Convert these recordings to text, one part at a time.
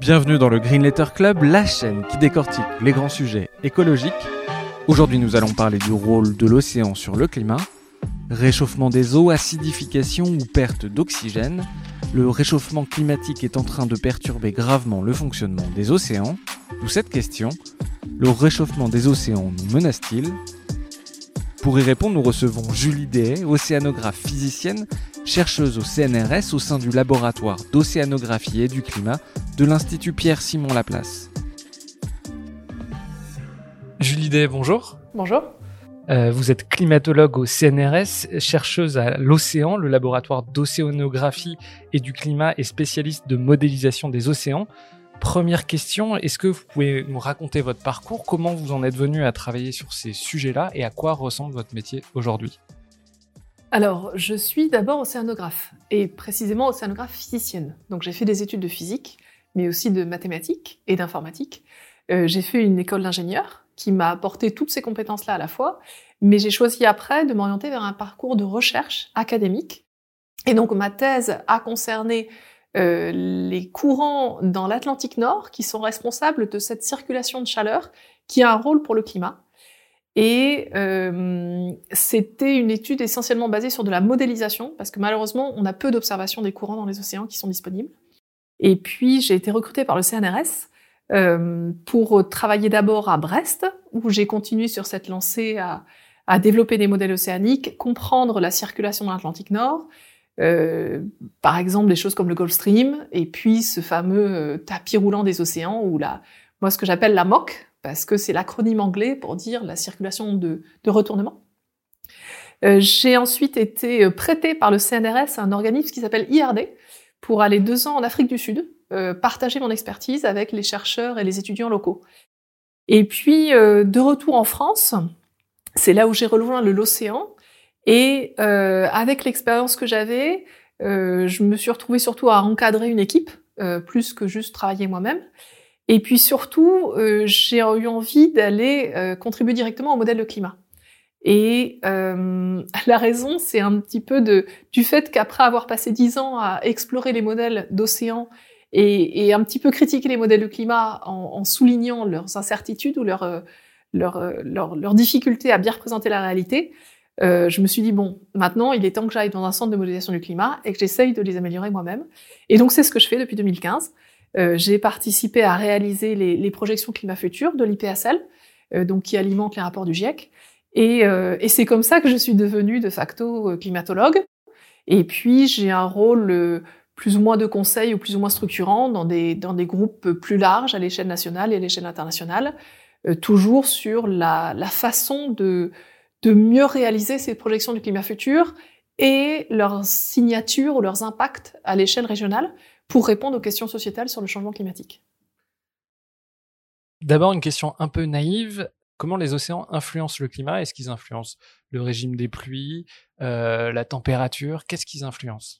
Bienvenue dans le Green Letter Club, la chaîne qui décortique les grands sujets écologiques. Aujourd'hui, nous allons parler du rôle de l'océan sur le climat, réchauffement des eaux, acidification ou perte d'oxygène. Le réchauffement climatique est en train de perturber gravement le fonctionnement des océans. D'où cette question, le réchauffement des océans nous menace-t-il? Pour y répondre, nous recevons Julie Dehay, océanographe physicienne, chercheuse au CNRS au sein du laboratoire d'océanographie et du climat de l'Institut Pierre-Simon Laplace. Julie Day, bonjour. Bonjour. Euh, vous êtes climatologue au CNRS, chercheuse à l'océan, le laboratoire d'océanographie et du climat et spécialiste de modélisation des océans. Première question, est-ce que vous pouvez nous raconter votre parcours Comment vous en êtes venu à travailler sur ces sujets-là et à quoi ressemble votre métier aujourd'hui? Alors, je suis d'abord océanographe, et précisément océanographe physicienne. Donc j'ai fait des études de physique, mais aussi de mathématiques et d'informatique. Euh, j'ai fait une école d'ingénieur qui m'a apporté toutes ces compétences-là à la fois, mais j'ai choisi après de m'orienter vers un parcours de recherche académique. Et donc ma thèse a concerné euh, les courants dans l'Atlantique Nord qui sont responsables de cette circulation de chaleur qui a un rôle pour le climat. Et euh, c'était une étude essentiellement basée sur de la modélisation, parce que malheureusement, on a peu d'observations des courants dans les océans qui sont disponibles. Et puis, j'ai été recrutée par le CNRS euh, pour travailler d'abord à Brest, où j'ai continué sur cette lancée à, à, développer des modèles océaniques, comprendre la circulation dans l'Atlantique Nord, euh, par exemple des choses comme le Gulf Stream, et puis ce fameux euh, tapis roulant des océans, ou la, moi ce que j'appelle la MOC, parce que c'est l'acronyme anglais pour dire la circulation de, de retournement. Euh, j'ai ensuite été prêtée par le CNRS à un organisme qui s'appelle IRD pour aller deux ans en Afrique du Sud, euh, partager mon expertise avec les chercheurs et les étudiants locaux. Et puis, euh, de retour en France, c'est là où j'ai rejoint l'océan. Et euh, avec l'expérience que j'avais, euh, je me suis retrouvée surtout à encadrer une équipe, euh, plus que juste travailler moi-même. Et puis surtout, euh, j'ai eu envie d'aller euh, contribuer directement au modèle de climat. Et euh, la raison, c'est un petit peu de, du fait qu'après avoir passé dix ans à explorer les modèles d'océan et, et, un petit peu critiquer les modèles de climat en, en soulignant leurs incertitudes ou leurs leur, leur, leur difficultés à bien représenter la réalité, euh, je me suis dit, bon, maintenant, il est temps que j'aille dans un centre de modélisation du climat et que j'essaye de les améliorer moi-même. Et donc, c'est ce que je fais depuis 2015. Euh, j'ai participé à réaliser les, les, projections climat futur de l'IPSL, euh, donc qui alimente les rapports du GIEC. Et, euh, et c'est comme ça que je suis devenue de facto euh, climatologue. Et puis j'ai un rôle euh, plus ou moins de conseil ou plus ou moins structurant dans des, dans des groupes plus larges à l'échelle nationale et à l'échelle internationale, toujours sur la, la façon de, de mieux réaliser ces projections du climat futur et leurs signatures ou leurs impacts à l'échelle régionale pour répondre aux questions sociétales sur le changement climatique. D'abord, une question un peu naïve. Comment les océans influencent le climat? Est-ce qu'ils influencent le régime des pluies, euh, la température? Qu'est-ce qu'ils influencent?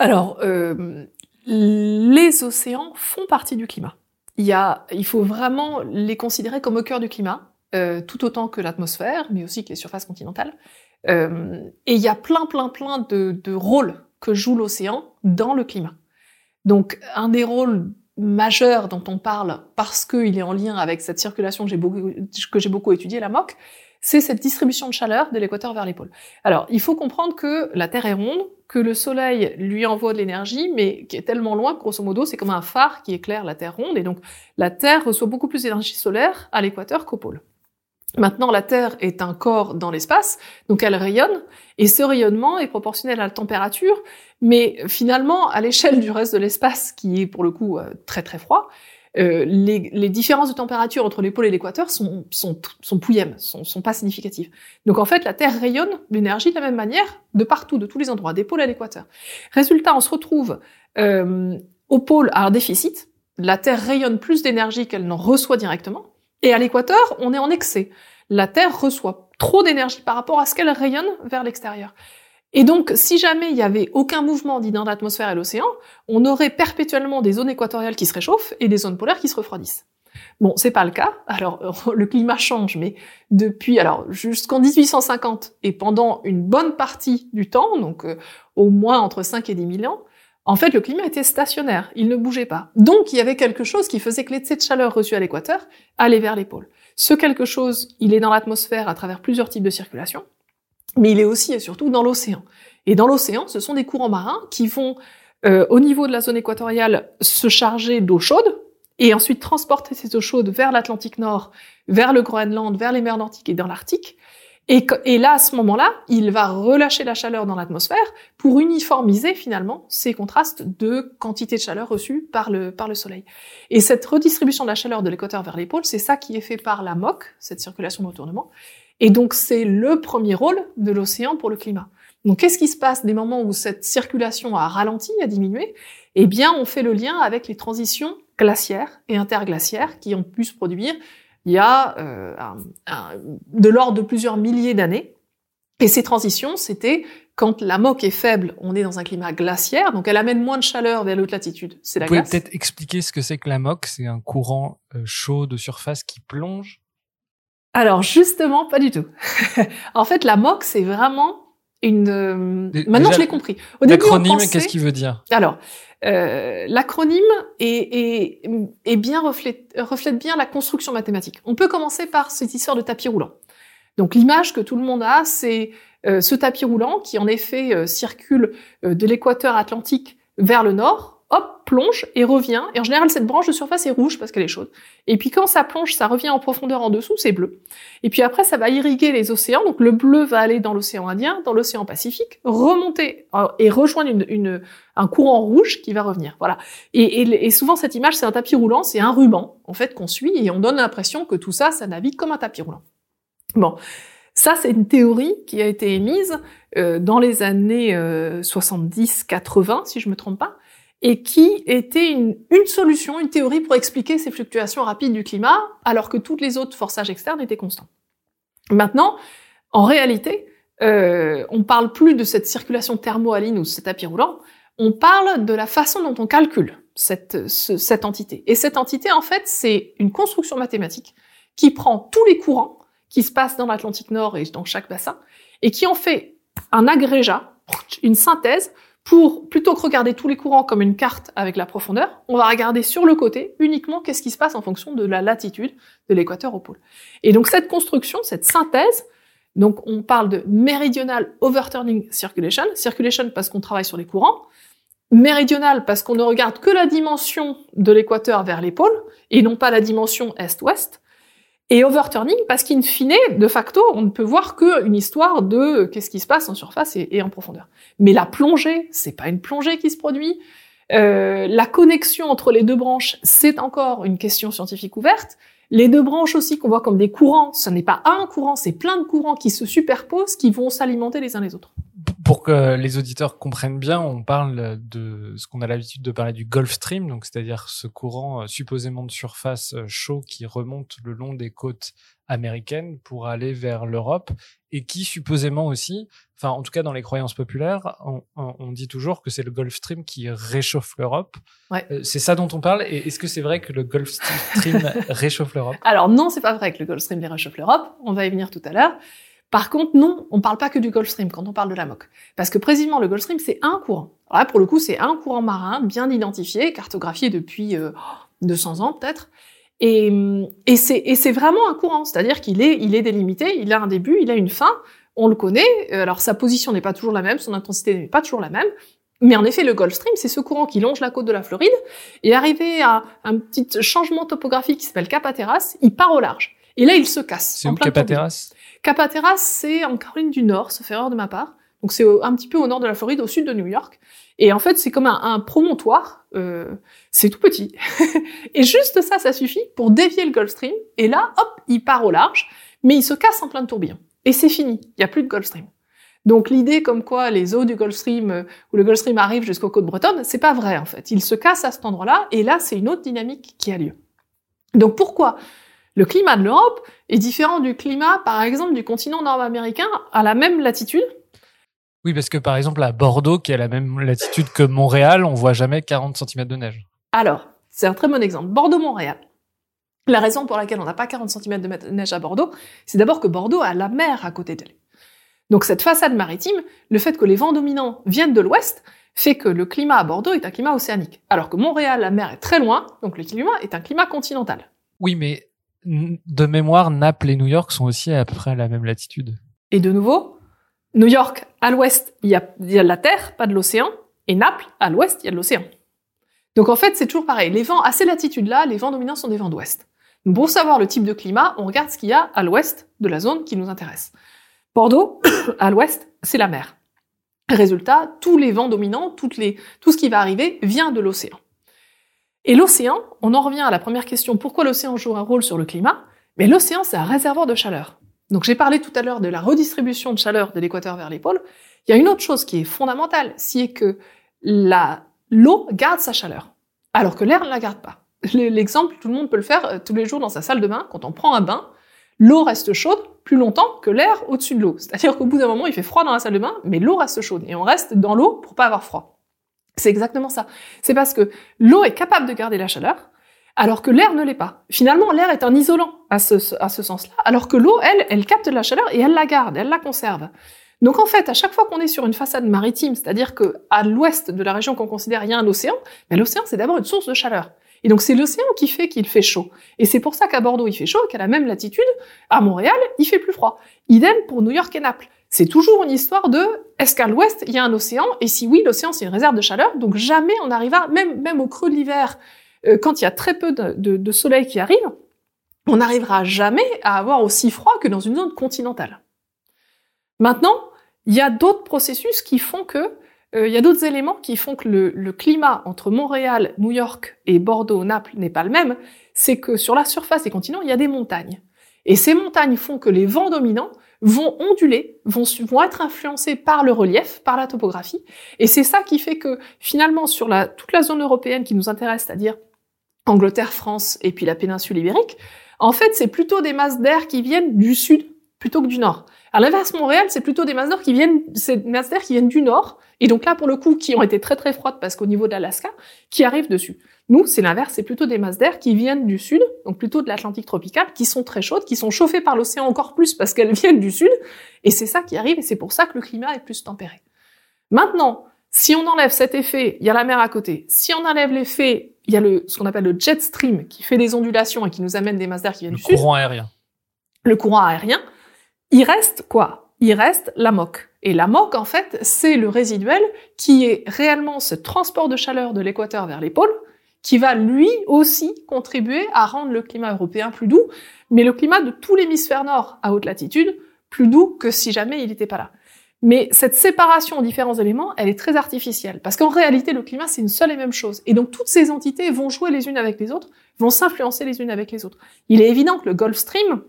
Alors, euh, les océans font partie du climat. Il, y a, il faut vraiment les considérer comme au cœur du climat, euh, tout autant que l'atmosphère, mais aussi que les surfaces continentales. Euh, et il y a plein, plein, plein de, de rôles que joue l'océan dans le climat. Donc, un des rôles majeurs dont on parle parce qu'il est en lien avec cette circulation que j'ai beaucoup, beaucoup étudiée, la MOC, c'est cette distribution de chaleur de l'équateur vers les pôles. Alors, il faut comprendre que la Terre est ronde, que le Soleil lui envoie de l'énergie, mais qui est tellement loin grosso modo, c'est comme un phare qui éclaire la Terre ronde, et donc la Terre reçoit beaucoup plus d'énergie solaire à l'équateur qu'au pôle. Maintenant, la Terre est un corps dans l'espace, donc elle rayonne, et ce rayonnement est proportionnel à la température, mais finalement, à l'échelle du reste de l'espace, qui est pour le coup euh, très très froid, euh, les, les, différences de température entre les pôles et l'équateur sont, sont, sont pouillèmes, sont, sont pas significatives. Donc en fait, la Terre rayonne l'énergie de la même manière de partout, de tous les endroits, des pôles à l'équateur. Résultat, on se retrouve euh, au pôle à un déficit. La Terre rayonne plus d'énergie qu'elle n'en reçoit directement. Et à l'équateur, on est en excès. La Terre reçoit trop d'énergie par rapport à ce qu'elle rayonne vers l'extérieur. Et donc, si jamais il y avait aucun mouvement dans l'atmosphère et l'océan, on aurait perpétuellement des zones équatoriales qui se réchauffent et des zones polaires qui se refroidissent. Bon, c'est pas le cas. Alors, le climat change, mais depuis, alors, jusqu'en 1850 et pendant une bonne partie du temps, donc euh, au moins entre 5 et 10 000 ans, en fait, le climat était stationnaire. Il ne bougeait pas. Donc, il y avait quelque chose qui faisait que l'excès de chaleur reçu à l'équateur allait vers les pôles. Ce quelque chose, il est dans l'atmosphère à travers plusieurs types de circulation mais il est aussi et surtout dans l'océan. Et dans l'océan, ce sont des courants marins qui vont, euh, au niveau de la zone équatoriale, se charger d'eau chaude et ensuite transporter cette eau chaude vers l'Atlantique Nord, vers le Groenland, vers les mers nordiques et dans l'Arctique. Et, là, à ce moment-là, il va relâcher la chaleur dans l'atmosphère pour uniformiser finalement ces contrastes de quantité de chaleur reçue par le, par le Soleil. Et cette redistribution de la chaleur de l'équateur vers les pôles, c'est ça qui est fait par la MOC, cette circulation de retournement. Et donc c'est le premier rôle de l'océan pour le climat. Donc qu'est-ce qui se passe des moments où cette circulation a ralenti, a diminué? Eh bien, on fait le lien avec les transitions glaciaires et interglaciaires qui ont pu se produire il y a euh, de l'ordre de plusieurs milliers d'années. Et ces transitions, c'était quand la moque est faible, on est dans un climat glaciaire, donc elle amène moins de chaleur vers l'autre latitude. C'est la Vous pouvez peut-être expliquer ce que c'est que la moque? C'est un courant euh, chaud de surface qui plonge? Alors justement, pas du tout. en fait, la MOC, c'est vraiment une. Euh, maintenant, je l'ai compris. L'acronyme, qu'est-ce qu'il veut dire? Alors, euh, l'acronyme est, est, est, bien reflète, reflète bien la construction mathématique. On peut commencer par cette histoire de tapis roulant. Donc l'image que tout le monde a, c'est euh, ce tapis roulant qui en effet euh, circule de l'équateur atlantique vers le nord, plonge et revient. Et en général, cette branche de surface est rouge parce qu'elle est chaude. Et puis quand ça plonge, ça revient en profondeur en dessous, c'est bleu. Et puis après, ça va irriguer les océans. Donc le bleu va aller dans l'océan Indien, dans l'océan Pacifique, remonter euh, et rejoindre une, un courant rouge qui va revenir. Voilà. Et, et, souvent, cette image, c'est un tapis roulant, c'est un ruban, en fait, qu'on suit et on donne l'impression que tout ça, ça navigue comme un tapis roulant. Bon. Ça, c'est une théorie qui a été émise euh, dans les années 70-80, euh, si je me trompe pas, et qui était une, une, solution, une théorie pour expliquer ces fluctuations rapides du climat, alors que toutes les autres forçages externes étaient constants. Maintenant, en réalité, euh, on parle plus de cette circulation thermohaline ou de cet tapis roulant, on parle de la façon dont on calcule cette, cette entité. Et cette entité, en fait, c'est une construction mathématique qui prend tous les courants qui se passent dans l'Atlantique Nord et dans chaque bassin, et qui en fait un agrégat, une synthèse pour, plutôt que regarder tous les courants comme une carte avec la profondeur, on va regarder sur le côté uniquement qu'est-ce qui se passe en fonction de la latitude de l'équateur au pôle. Et donc cette construction, cette synthèse, donc on parle de méridional overturning circulation, circulation parce qu'on travaille sur les courants, méridional parce qu'on ne regarde que la dimension de l'équateur vers les pôles et non pas la dimension est-ouest, et overturning, parce qu'in fine, de facto, on ne peut voir qu'une histoire de qu'est-ce qui se passe en surface et, en profondeur. Mais la plongée, c'est pas une plongée qui se produit. Euh, la connexion entre les deux branches, c'est encore une question scientifique ouverte. Les deux branches aussi qu'on voit comme des courants, ce n'est pas un courant, c'est plein de courants qui se superposent, qui vont s'alimenter les uns les autres pour que les auditeurs comprennent bien, on parle de ce qu'on a l'habitude de parler du Gulf Stream, donc c'est-à-dire ce courant euh, supposément de surface euh, chaud qui remonte le long des côtes américaines pour aller vers l'Europe et qui supposément aussi, enfin en tout cas dans les croyances populaires, on, dit toujours que c'est le Gulf Stream qui réchauffe l'Europe. Ouais. Euh, c'est ça dont on parle. Et est-ce que c'est vrai que le Gulf Stream réchauffe l'Europe? Alors non, c'est pas vrai que le Gulf Stream réchauffe l'Europe. On va y venir tout à l'heure. Par contre, non, on ne parle pas que du Gulf Stream quand on parle de la MOC. Parce que précisément, le Gulf Stream, c'est un courant. là, pour le coup, c'est un courant marin bien identifié, cartographié depuis 200 euh, ans peut-être. Et, et c'est vraiment un courant, c'est-à-dire qu'il est, il est délimité, il a un début, il a une fin, on le connaît. Euh, alors sa position n'est pas toujours la même, son intensité n'est pas toujours la même. Mais en effet, le Gulf Stream, c'est ce courant qui longe la côte de la Floride, et arrivé à un petit changement topographique qui s'appelle Cap Hatteras, il part au large. Et là, il se casse. C'est où Cap Capateras, c'est en Caroline du Nord, sauf erreur de ma part. Donc c'est un petit peu au nord de la Floride, au sud de New York. Et en fait, c'est comme un, promontoire. Euh, c'est tout petit. et juste ça, ça suffit pour dévier le Gulf Stream. Et là, hop, il part au large, mais il se casse en plein de tourbillons. Et c'est fini. Il n'y a plus de Gulf Stream. Donc l'idée comme quoi les eaux du Gulf Stream euh, ou le Gulf Stream arrive jusqu'aux côtes bretonnes, c'est pas vrai en fait. Il se casse à cet endroit-là et là c'est une autre dynamique qui a lieu. Donc pourquoi le climat de l'Europe est différent du climat par exemple du continent nord-américain à la même latitude Oui, parce que par exemple à Bordeaux qui est à la même latitude que Montréal, on voit jamais 40 cm de neige. Alors, c'est un très bon exemple. Bordeaux-Montréal. La raison pour laquelle on n'a pas 40 cm de neige à Bordeaux, c'est d'abord que Bordeaux a la mer à côté d'elle. Donc cette façade maritime, le fait que les vents dominants viennent de l'ouest, fait que le climat à Bordeaux est un climat océanique. Alors que Montréal, la mer est très loin, donc le climat est un climat continental. Oui, mais de mémoire, Naples et New York sont aussi à peu près à la même latitude. Et de nouveau, New York, à l'ouest, il y a, de la terre, pas de l'océan, et Naples, à l'ouest, il y a de l'océan. Donc en fait, c'est toujours pareil. Les vents, à ces latitudes-là, les vents dominants sont des vents d'ouest. pour savoir le type de climat, on regarde ce qu'il y a à l'ouest de la zone qui nous intéresse. Bordeaux, à l'ouest, c'est la mer. Résultat, tous les vents dominants, toutes les, tout ce qui va arriver vient de l'océan. Et l'océan, on en revient à la première question, pourquoi l'océan joue un rôle sur le climat? Mais l'océan, c'est un réservoir de chaleur. Donc j'ai parlé tout à l'heure de la redistribution de chaleur de l'équateur vers les pôles. Il y a une autre chose qui est fondamentale, c'est que l'eau garde sa chaleur, alors que l'air ne la garde pas. L'exemple, tout le monde peut le faire euh, tous les jours dans sa salle de bain. Quand on prend un bain, l'eau reste chaude plus longtemps que l'air au-dessus de l'eau. C'est-à-dire qu'au bout d'un moment, il fait froid dans la salle de bain, mais l'eau reste chaude. Et on reste dans l'eau pour pas avoir froid. C'est exactement ça. C'est parce que l'eau est capable de garder la chaleur, alors que l'air ne l'est pas. Finalement, l'air est un isolant à ce, à sens-là, alors que l'eau, elle, elle capte de la chaleur et elle la garde, elle la conserve. Donc en fait, à chaque fois qu'on est sur une façade maritime, c'est-à-dire que à l'ouest de la région qu'on considère, il y a un océan, mais l'océan c'est d'abord une source de chaleur. Et donc c'est l'océan qui fait qu'il fait chaud. Et c'est pour ça qu'à Bordeaux il fait chaud, qu'à la même latitude, à Montréal, il fait plus froid. Idem pour New York et Naples. C'est toujours une histoire de est-ce qu'à l'ouest il y a un océan? Et si oui, l'océan c'est une réserve de chaleur, donc jamais on arrivera, même, même au creux de l'hiver, euh, quand il y a très peu de, de, de soleil qui arrive, on n'arrivera jamais à avoir aussi froid que dans une zone continentale. Maintenant, il y a d'autres processus qui font que euh, il y a d'autres éléments qui font que le, climat entre Montréal, New York et Bordeaux, Naples n'est pas le même. C'est que sur la surface des continents, il y a des montagnes. Et ces montagnes font que les vents dominants vont onduler, vont, vont être influencés par le relief, par la topographie. Et c'est ça qui fait que finalement, sur la, toute la zone européenne qui nous intéresse, c'est-à-dire Angleterre, France et puis la péninsule ibérique, en fait, c'est plutôt des masses d'air qui viennent du sud plutôt que du nord. À l'inverse, Montréal, c'est plutôt des masses d'air qui viennent, c'est masses d'air qui viennent du nord, et donc là, pour le coup, qui ont été très très froides parce qu'au niveau de l'Alaska, qui arrivent dessus. Nous, c'est l'inverse, c'est plutôt des masses d'air qui viennent du sud, donc plutôt de l'Atlantique tropical, qui sont très chaudes, qui sont chauffées par l'océan encore plus parce qu'elles viennent du sud, et c'est ça qui arrive, et c'est pour ça que le climat est plus tempéré. Maintenant, si on enlève cet effet, il y a la mer à côté. Si on enlève l'effet, il y a le, ce qu'on appelle le jet stream qui fait des ondulations et qui nous amène des masses d'air qui viennent du sud. Le courant aérien. Le courant aérien. Il reste quoi? Il reste la moque. Et la moque, en fait, c'est le résiduel qui est réellement ce transport de chaleur de l'équateur vers les pôles, qui va lui aussi contribuer à rendre le climat européen plus doux, mais le climat de tout l'hémisphère nord à haute latitude plus doux que si jamais il n'était pas là. Mais cette séparation en différents éléments, elle est très artificielle, parce qu'en réalité, le climat, c'est une seule et même chose. Et donc, toutes ces entités vont jouer les unes avec les autres, vont s'influencer les unes avec les autres. Il est évident que le Gulf Stream,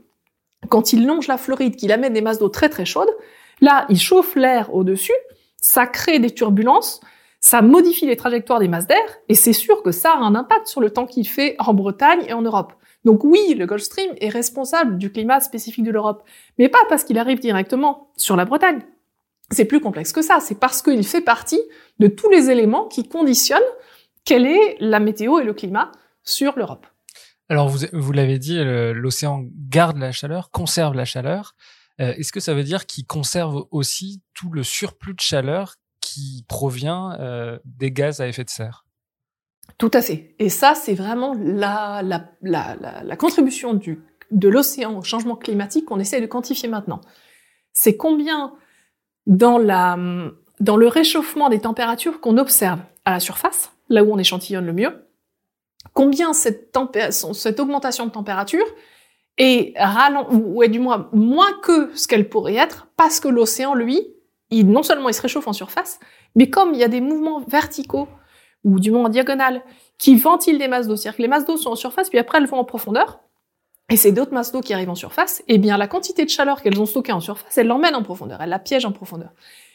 quand il longe la Floride, qu'il amène des masses d'eau très très chaudes, là, il chauffe l'air au-dessus, ça crée des turbulences, ça modifie les trajectoires des masses d'air, et c'est sûr que ça a un impact sur le temps qu'il fait en Bretagne et en Europe. Donc oui, le Gulf Stream est responsable du climat spécifique de l'Europe, mais pas parce qu'il arrive directement sur la Bretagne. C'est plus complexe que ça, c'est parce qu'il fait partie de tous les éléments qui conditionnent quelle est la météo et le climat sur l'Europe. Alors, vous, vous l'avez dit, l'océan garde la chaleur, conserve la chaleur. Euh, est-ce que ça veut dire qu'il conserve aussi tout le surplus de chaleur qui provient euh, des gaz à effet de serre? Tout à fait. Et ça, c'est vraiment la, la, la, la, contribution du, de l'océan au changement climatique qu'on essaie de quantifier maintenant. C'est combien dans, la, dans le réchauffement des températures qu'on observe à la surface, là où on échantillonne le mieux, combien cette, cette augmentation de température est ralent ou est du moins moins que ce qu'elle pourrait être parce que l'océan lui il, non seulement il se réchauffe en surface, mais comme il y a des mouvements verticaux ou du moins en diagonale qui ventilent des masses d'eau, c'est-à-dire que les masses d'eau sont en surface, puis après elles vont en profondeur, et c'est d'autres masses d'eau qui arrivent en surface, et eh bien la quantité de chaleur qu'elles ont stockée en surface, elles l'emmènent en profondeur, elles la piègent en profondeur.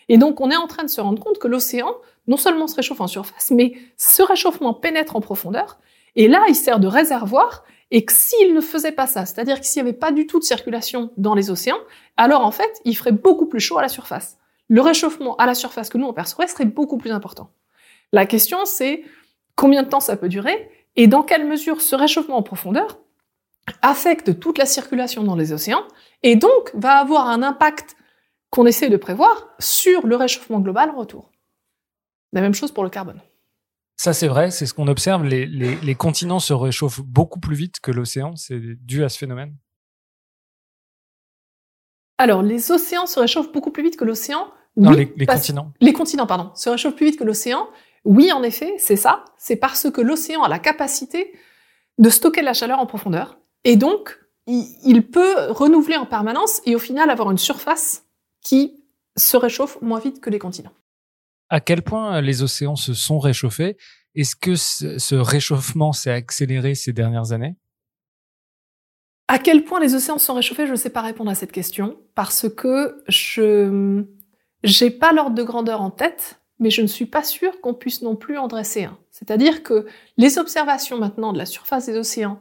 Et donc on est en train de se rendre compte que l'océan, non seulement se réchauffe en surface, mais ce réchauffement pénètre en profondeur, et là il sert de réservoir, et que s'il ne faisait pas ça, c'est-à-dire que s'il n'y avait pas du tout de circulation dans les océans, alors en fait il ferait beaucoup plus chaud à la surface. Le réchauffement à la surface que nous on percevrait serait beaucoup plus important. La question c'est combien de temps ça peut durer, et dans quelle mesure ce réchauffement en profondeur affecte toute la circulation dans les océans, et donc va avoir un impact qu'on essaie de prévoir sur le réchauffement global en retour. La même chose pour le carbone. Ça, c'est vrai, c'est ce qu'on observe. Les, les, continents se réchauffent beaucoup plus vite que l'océan. C'est dû à ce phénomène Alors, les océans se réchauffent beaucoup plus vite que l'océan. Non, les, continents. Les continents, pardon, se réchauffent plus vite que l'océan. Oui, en effet, c'est ça. C'est parce que l'océan a la capacité de stocker la chaleur en profondeur. Et donc, il peut renouveler en permanence et au final avoir une surface qui se réchauffe moins vite que les continents. À quel point les océans se sont réchauffés? Est-ce que ce réchauffement s'est accéléré ces dernières années? À quel point les océans se sont réchauffés? Je ne sais pas répondre à cette question parce que je n'ai pas l'ordre de grandeur en tête, mais je ne suis pas sûre qu'on puisse non plus en dresser un. C'est-à-dire que les observations maintenant de la surface des océans,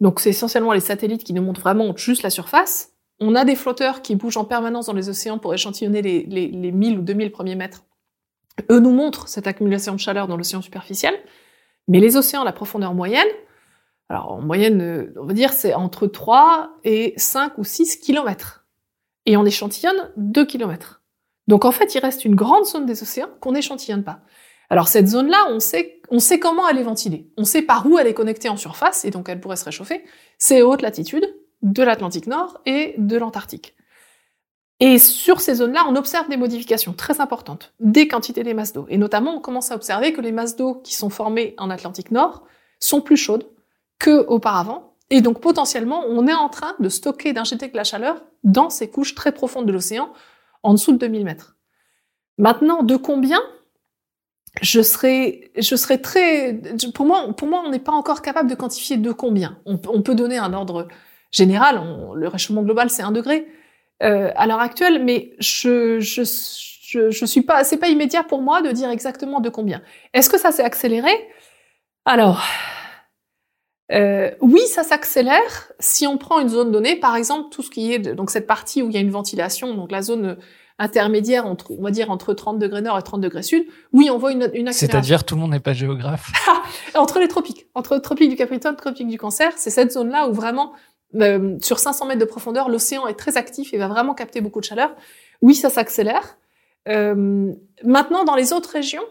donc c'est essentiellement les satellites qui nous montrent vraiment juste la surface, on a des flotteurs qui bougent en permanence dans les océans pour échantillonner les, les, les 1000 ou 2000 premiers mètres. Eux nous montrent cette accumulation de chaleur dans l'océan superficiel, mais les océans la profondeur moyenne, alors en moyenne, on va dire c'est entre 3 et 5 ou 6 kilomètres. Et on échantillonne 2 kilomètres. Donc en fait, il reste une grande zone des océans qu'on n'échantillonne pas. Alors cette zone-là, on sait, on sait comment elle est ventilée. On sait par où elle est connectée en surface, et donc elle pourrait se réchauffer. C'est haute latitude, de l'Atlantique Nord et de l'Antarctique. Et sur ces zones-là, on observe des modifications très importantes des quantités des masses d'eau. Et notamment, on commence à observer que les masses d'eau qui sont formées en Atlantique Nord sont plus chaudes qu'auparavant. Et donc, potentiellement, on est en train de stocker, d'injecter de la chaleur dans ces couches très profondes de l'océan, en dessous de 2000 mètres. Maintenant, de combien je serais, je serais très, pour moi, pour moi, on n'est pas encore capable de quantifier de combien. On, peut donner un ordre général, le réchauffement global c'est un degré euh, à l'heure actuelle, mais je, je, je, je, suis pas, c'est pas immédiat pour moi de dire exactement de combien. Est-ce que ça s'est accéléré? Alors, euh, oui, ça s'accélère si on prend une zone donnée, par exemple tout ce qui est donc cette partie où il y a une ventilation, donc la zone intermédiaire entre, on va dire entre 30 degrés nord et 30 degrés sud. Oui, on voit une, une accélération. C'est-à-dire tout le monde n'est pas géographe. entre les tropiques, entre le tropique du Capricorne, tropique du Cancer, c'est cette zone-là où vraiment euh, sur 500 mètres de profondeur, l'océan est très actif et va vraiment capter beaucoup de chaleur. Oui, ça s'accélère. Euh, maintenant, dans les autres régions,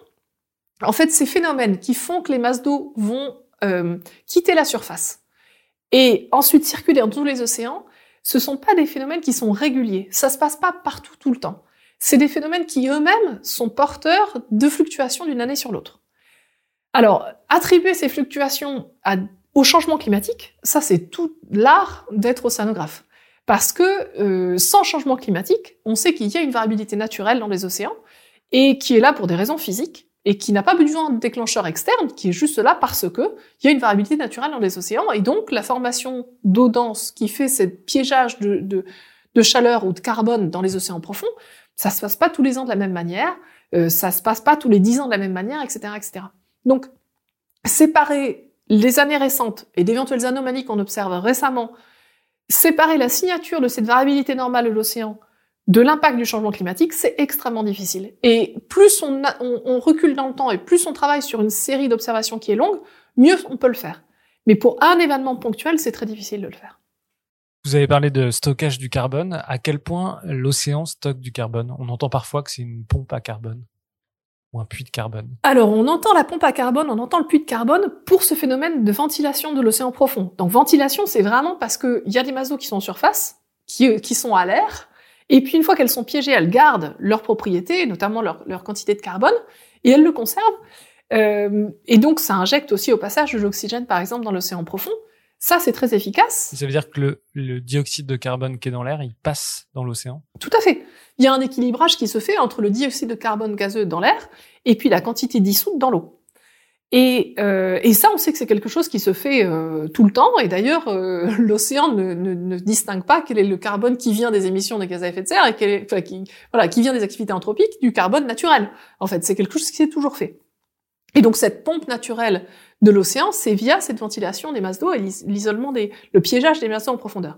en fait, ces phénomènes qui font que les masses d'eau vont euh, quitter la surface et ensuite circuler dans tous les océans, ce sont pas des phénomènes qui sont réguliers. Ça se passe pas partout tout le temps. C'est des phénomènes qui eux-mêmes sont porteurs de fluctuations d'une année sur l'autre. Alors, attribuer ces fluctuations à au changement climatique, ça c'est tout l'art d'être océanographe. Parce que euh, sans changement climatique, on sait qu'il y a une variabilité naturelle dans les océans et qui est là pour des raisons physiques et qui n'a pas besoin de déclencheur externe, qui est juste là parce que il y a une variabilité naturelle dans les océans et donc la formation d'eau dense qui fait ce piégeage de, chaleur ou de carbone dans les océans profonds, ça se passe pas tous les ans de la même manière, euh, ça se passe pas tous les dix ans de la même manière, etc., etc. Donc séparer les années récentes et d'éventuelles anomalies qu'on observe récemment, séparer la signature de cette variabilité normale de l'océan de l'impact du changement climatique, c'est extrêmement difficile. Et plus on, on, recule dans le temps et plus on travaille sur une série d'observations qui est longue, mieux on peut le faire. Mais pour un événement ponctuel, c'est très difficile de le faire. Vous avez parlé de stockage du carbone. À quel point l'océan stocke du carbone? On entend parfois que c'est une pompe à carbone ou un puits de carbone Alors, on entend la pompe à carbone, on entend le puits de carbone pour ce phénomène de ventilation de l'océan profond. Donc, ventilation, c'est vraiment parce qu'il y a des masses qui sont en surface, qui, euh, qui sont à l'air, et puis une fois qu'elles sont piégées, elles gardent leurs propriétés, notamment leur, leur quantité de carbone, et elles le conservent. Euh, et donc, ça injecte aussi au passage de l'oxygène, par exemple, dans l'océan profond. Ça, c'est très efficace. Ça veut dire que le, le dioxyde de carbone qui est dans l'air, il passe dans l'océan Tout à fait. Il y a un équilibrage qui se fait entre le dioxyde de carbone gazeux dans l'air et puis la quantité dissoute dans l'eau. Et, euh, et, ça, on sait que c'est quelque chose qui se fait euh, tout le temps. Et d'ailleurs, euh, l'océan ne, ne, ne, distingue pas quel est le carbone qui vient des émissions de gaz à effet de serre et quel est, enfin, qui, voilà, qui vient des activités anthropiques du carbone naturel. En fait, c'est quelque chose qui s'est toujours fait. Et donc, cette pompe naturelle de l'océan, c'est via cette ventilation des masses d'eau et l'isolement des, le piégeage des masses d'eau en profondeur.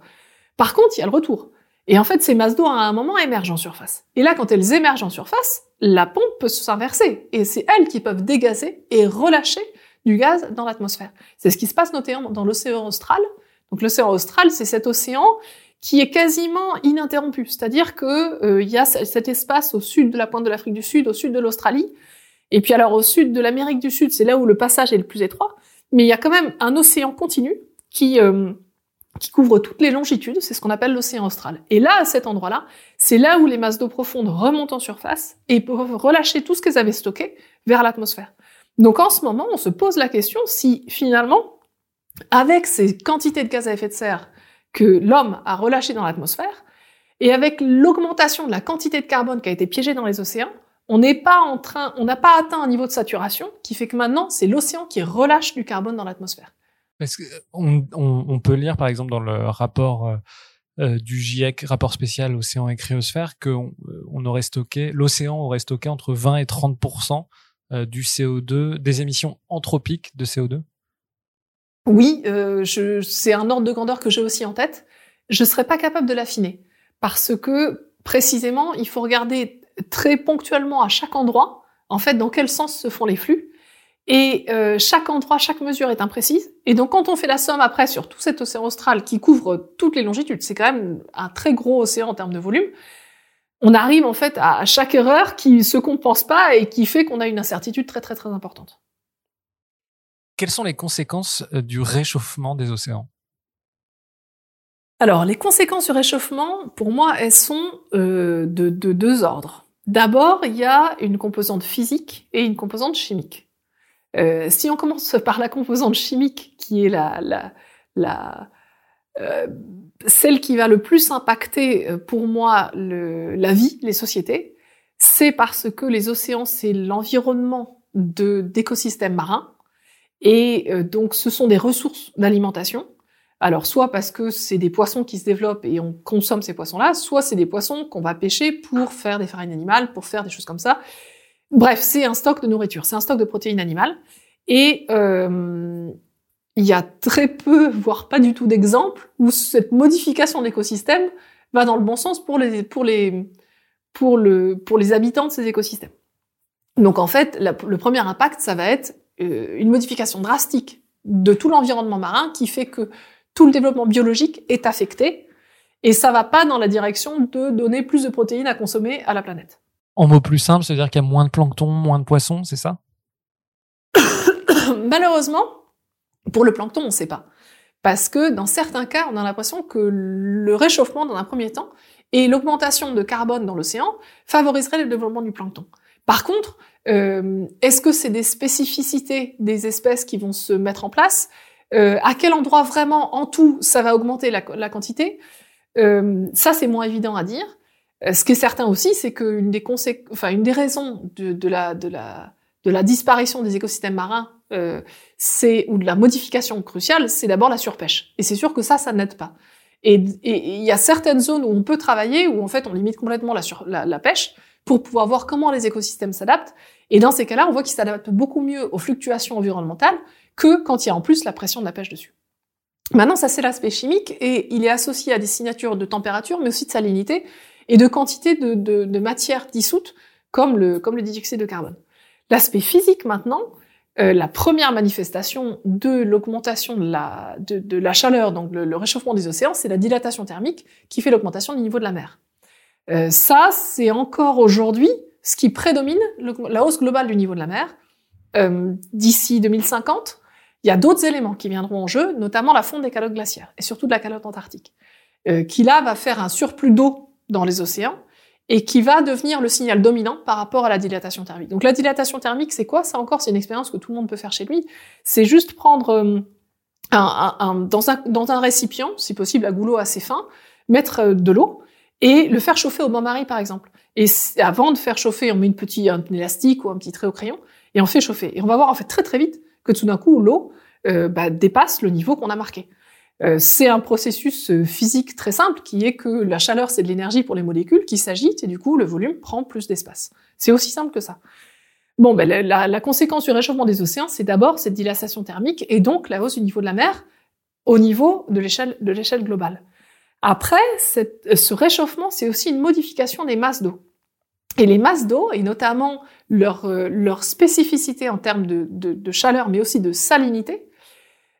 Par contre, il y a le retour. Et en fait, ces masses d'eau, à un moment, émergent en surface. Et là, quand elles émergent en surface, la pompe peut s'inverser. Et c'est elles qui peuvent dégazer et relâcher du gaz dans l'atmosphère. C'est ce qui se passe notamment dans l'océan austral. Donc l'océan austral, c'est cet océan qui est quasiment ininterrompu. C'est-à-dire que euh, il y a cet espace au sud de la pointe de l'Afrique du Sud, au sud de l'Australie, et puis alors au sud de l'Amérique du Sud, c'est là où le passage est le plus étroit. Mais il y a quand même un océan continu qui euh, qui couvre toutes les longitudes, c'est ce qu'on appelle l'océan austral. Et là, à cet endroit-là, c'est là où les masses d'eau profondes remontent en surface et peuvent relâcher tout ce qu'elles avaient stocké vers l'atmosphère. Donc en ce moment, on se pose la question si finalement, avec ces quantités de gaz à effet de serre que l'homme a relâchées dans l'atmosphère, et avec l'augmentation de la quantité de carbone qui a été piégée dans les océans, on n'est pas en train, on n'a pas atteint un niveau de saturation qui fait que maintenant, c'est l'océan qui relâche du carbone dans l'atmosphère. Parce qu'on on, on, peut lire, par exemple, dans le rapport euh, euh du GIEC, rapport spécial Océan et Cryosphère, qu'on euh, on aurait stocké, l'océan aurait stocké entre 20 et 30 euh, du CO2, des émissions anthropiques de CO2 Oui, euh, c'est un ordre de grandeur que j'ai aussi en tête. Je ne serais pas capable de l'affiner parce que précisément, il faut regarder très ponctuellement à chaque endroit, en fait, dans quel sens se font les flux? Et euh, chaque endroit, chaque mesure est imprécise. Et donc quand on fait la somme après sur tout cet océan austral qui couvre toutes les longitudes, c'est quand même un très gros océan en termes de volume, on arrive en fait à chaque erreur qui se compense pas et qui fait qu'on a une incertitude très très très importante. Quelles sont les conséquences euh, du réchauffement des océans? Alors les conséquences du réchauffement, pour moi, elles sont euh, de, de deux ordres. D'abord, il y a une composante physique et une composante chimique. Euh, si on commence par la composante chimique, qui est la, la, la euh, celle qui va le plus impacter euh, pour moi le, la vie, les sociétés, c'est parce que les océans, c'est l'environnement d'écosystèmes marins, et euh, donc ce sont des ressources d'alimentation. Alors soit parce que c'est des poissons qui se développent et on consomme ces poissons-là, soit c'est des poissons qu'on va pêcher pour faire des farines animales, pour faire des choses comme ça. Bref, c'est un stock de nourriture, c'est un stock de protéines animales. Et euh, il y a très peu, voire pas du tout d'exemples où cette modification de l'écosystème va dans le bon sens pour les, pour les, pour le, pour les habitants de ces écosystèmes. Donc en fait, le premier impact, ça va être euh, une modification drastique de tout l'environnement marin qui fait que tout le développement biologique est affecté et ça va pas dans la direction de donner plus de protéines à consommer à la planète. En mots plus simples, c'est-à-dire qu'il y a moins de plancton, moins de poissons, c'est ça? Malheureusement, pour le plancton, on ne sait pas. Parce que dans certains cas, on a l'impression que le réchauffement, dans un premier temps, et l'augmentation de carbone dans l'océan favoriserait le développement du plancton. Par contre, euh, est-ce que c'est des spécificités des espèces qui vont se mettre en place? Euh, À quel endroit vraiment, en tout, ça va augmenter la, quantité? Euh, Ça, c'est moins évident à dire. Euh, ce qui est certain aussi, c'est qu'une des, enfin, une des raisons de, de, la, de, la, de la disparition des écosystèmes marins euh, c'est ou de la modification cruciale, c'est d'abord la surpêche. Et c'est sûr que ça, ça n'aide pas. Et il y a certaines zones où on peut travailler, où en fait on limite complètement la, sur, la, la pêche, pour pouvoir voir comment les écosystèmes s'adaptent. Et dans ces cas-là, on voit qu'ils s'adaptent beaucoup mieux aux fluctuations environnementales que quand il y a en plus la pression de la pêche dessus. Maintenant, ça c'est l'aspect chimique, et il est associé à des signatures de température, mais aussi de salinité, et de quantité de, de, de matière dissoute, comme le, comme le dioxyde de carbone. L'aspect physique maintenant, euh, la première manifestation de l'augmentation de la, de, de la chaleur, donc le, réchauffement des océans, c'est la dilatation thermique qui fait l'augmentation du niveau de la mer. Euh, ça, c'est encore aujourd'hui ce qui prédomine la hausse globale du niveau de la mer. Euh, D'ici 2050, il y a d'autres éléments qui viendront en jeu, notamment la fonte des calottes glaciaires, et surtout de la calotte antarctique, euh, qui là va faire un surplus d'eau dans les océans, et qui va devenir le signal dominant par rapport à la dilatation thermique. Donc la dilatation thermique, c'est quoi? Ça encore, c'est une expérience que tout le monde peut faire chez lui. C'est juste prendre euh, dans, un, dans un récipient, si possible à goulot assez fin, mettre de l'eau et le faire chauffer au bain-marie, par exemple. Et avant de faire chauffer, on met une petite, un élastique ou un petit trait au crayon et on fait chauffer. Et on va voir en fait très très vite que tout d'un coup l'eau euh, bah, dépasse le niveau qu'on a marqué. Euh, c'est un processus euh, physique très simple qui est que la chaleur c'est de l'énergie pour les molécules qui s'agitent et du coup le volume prend plus d'espace. C'est aussi simple que ça. Bon, ben, la, conséquence du réchauffement des océans, c'est d'abord cette dilatation thermique et donc la hausse du niveau de la mer au niveau de l'échelle globale. Après, ce réchauffement, c'est aussi une modification des masses d'eau. Et les masses d'eau, et notamment leur, leur spécificité en termes de, de, de, chaleur, mais aussi de salinité,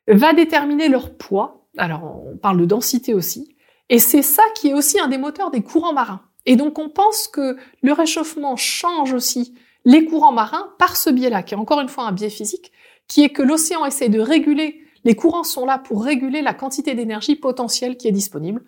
va déterminer leur poids. Alors, on parle de densité aussi. Et c'est ça qui est aussi un des moteurs des courants marins. Et donc, on pense que le réchauffement change aussi les courants marins par ce biais-là, qui est encore une fois un biais physique, qui est que l'océan essaie de réguler, les courants sont là pour réguler la quantité d'énergie potentielle qui est disponible.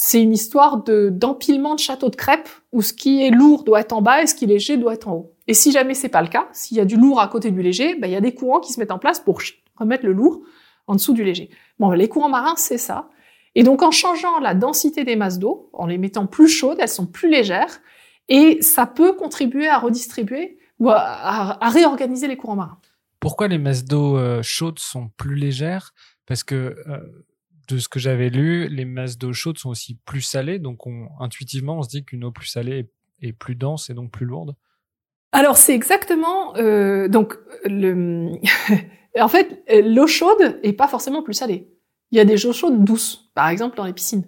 C'est une histoire de, d'empilement de châteaux de crêpes, où ce qui est lourd doit être en bas et ce qui est léger doit être en haut. Et si jamais c'est pas le cas, s'il y a du lourd à côté du léger, ben, il y a des courants qui se mettent en place pour remettre le lourd en dessous du léger. Bon, les courants marins, c'est ça. Et donc, en changeant la densité des masses d'eau, en les mettant plus chaudes, elles sont plus légères, et ça peut contribuer à redistribuer ou à, réorganiser les courants marins. Pourquoi les masses d'eau euh, chaudes sont plus légères? Parce que euh, de ce que j'avais lu, les masses d'eau chaude sont aussi plus salées, donc on, intuitivement on se dit qu'une eau plus salée est, plus dense et donc plus lourde. Alors c'est exactement euh, donc le En fait, l'eau chaude est pas forcément plus salée. Il y a des eaux chaudes douces, par exemple dans les piscines.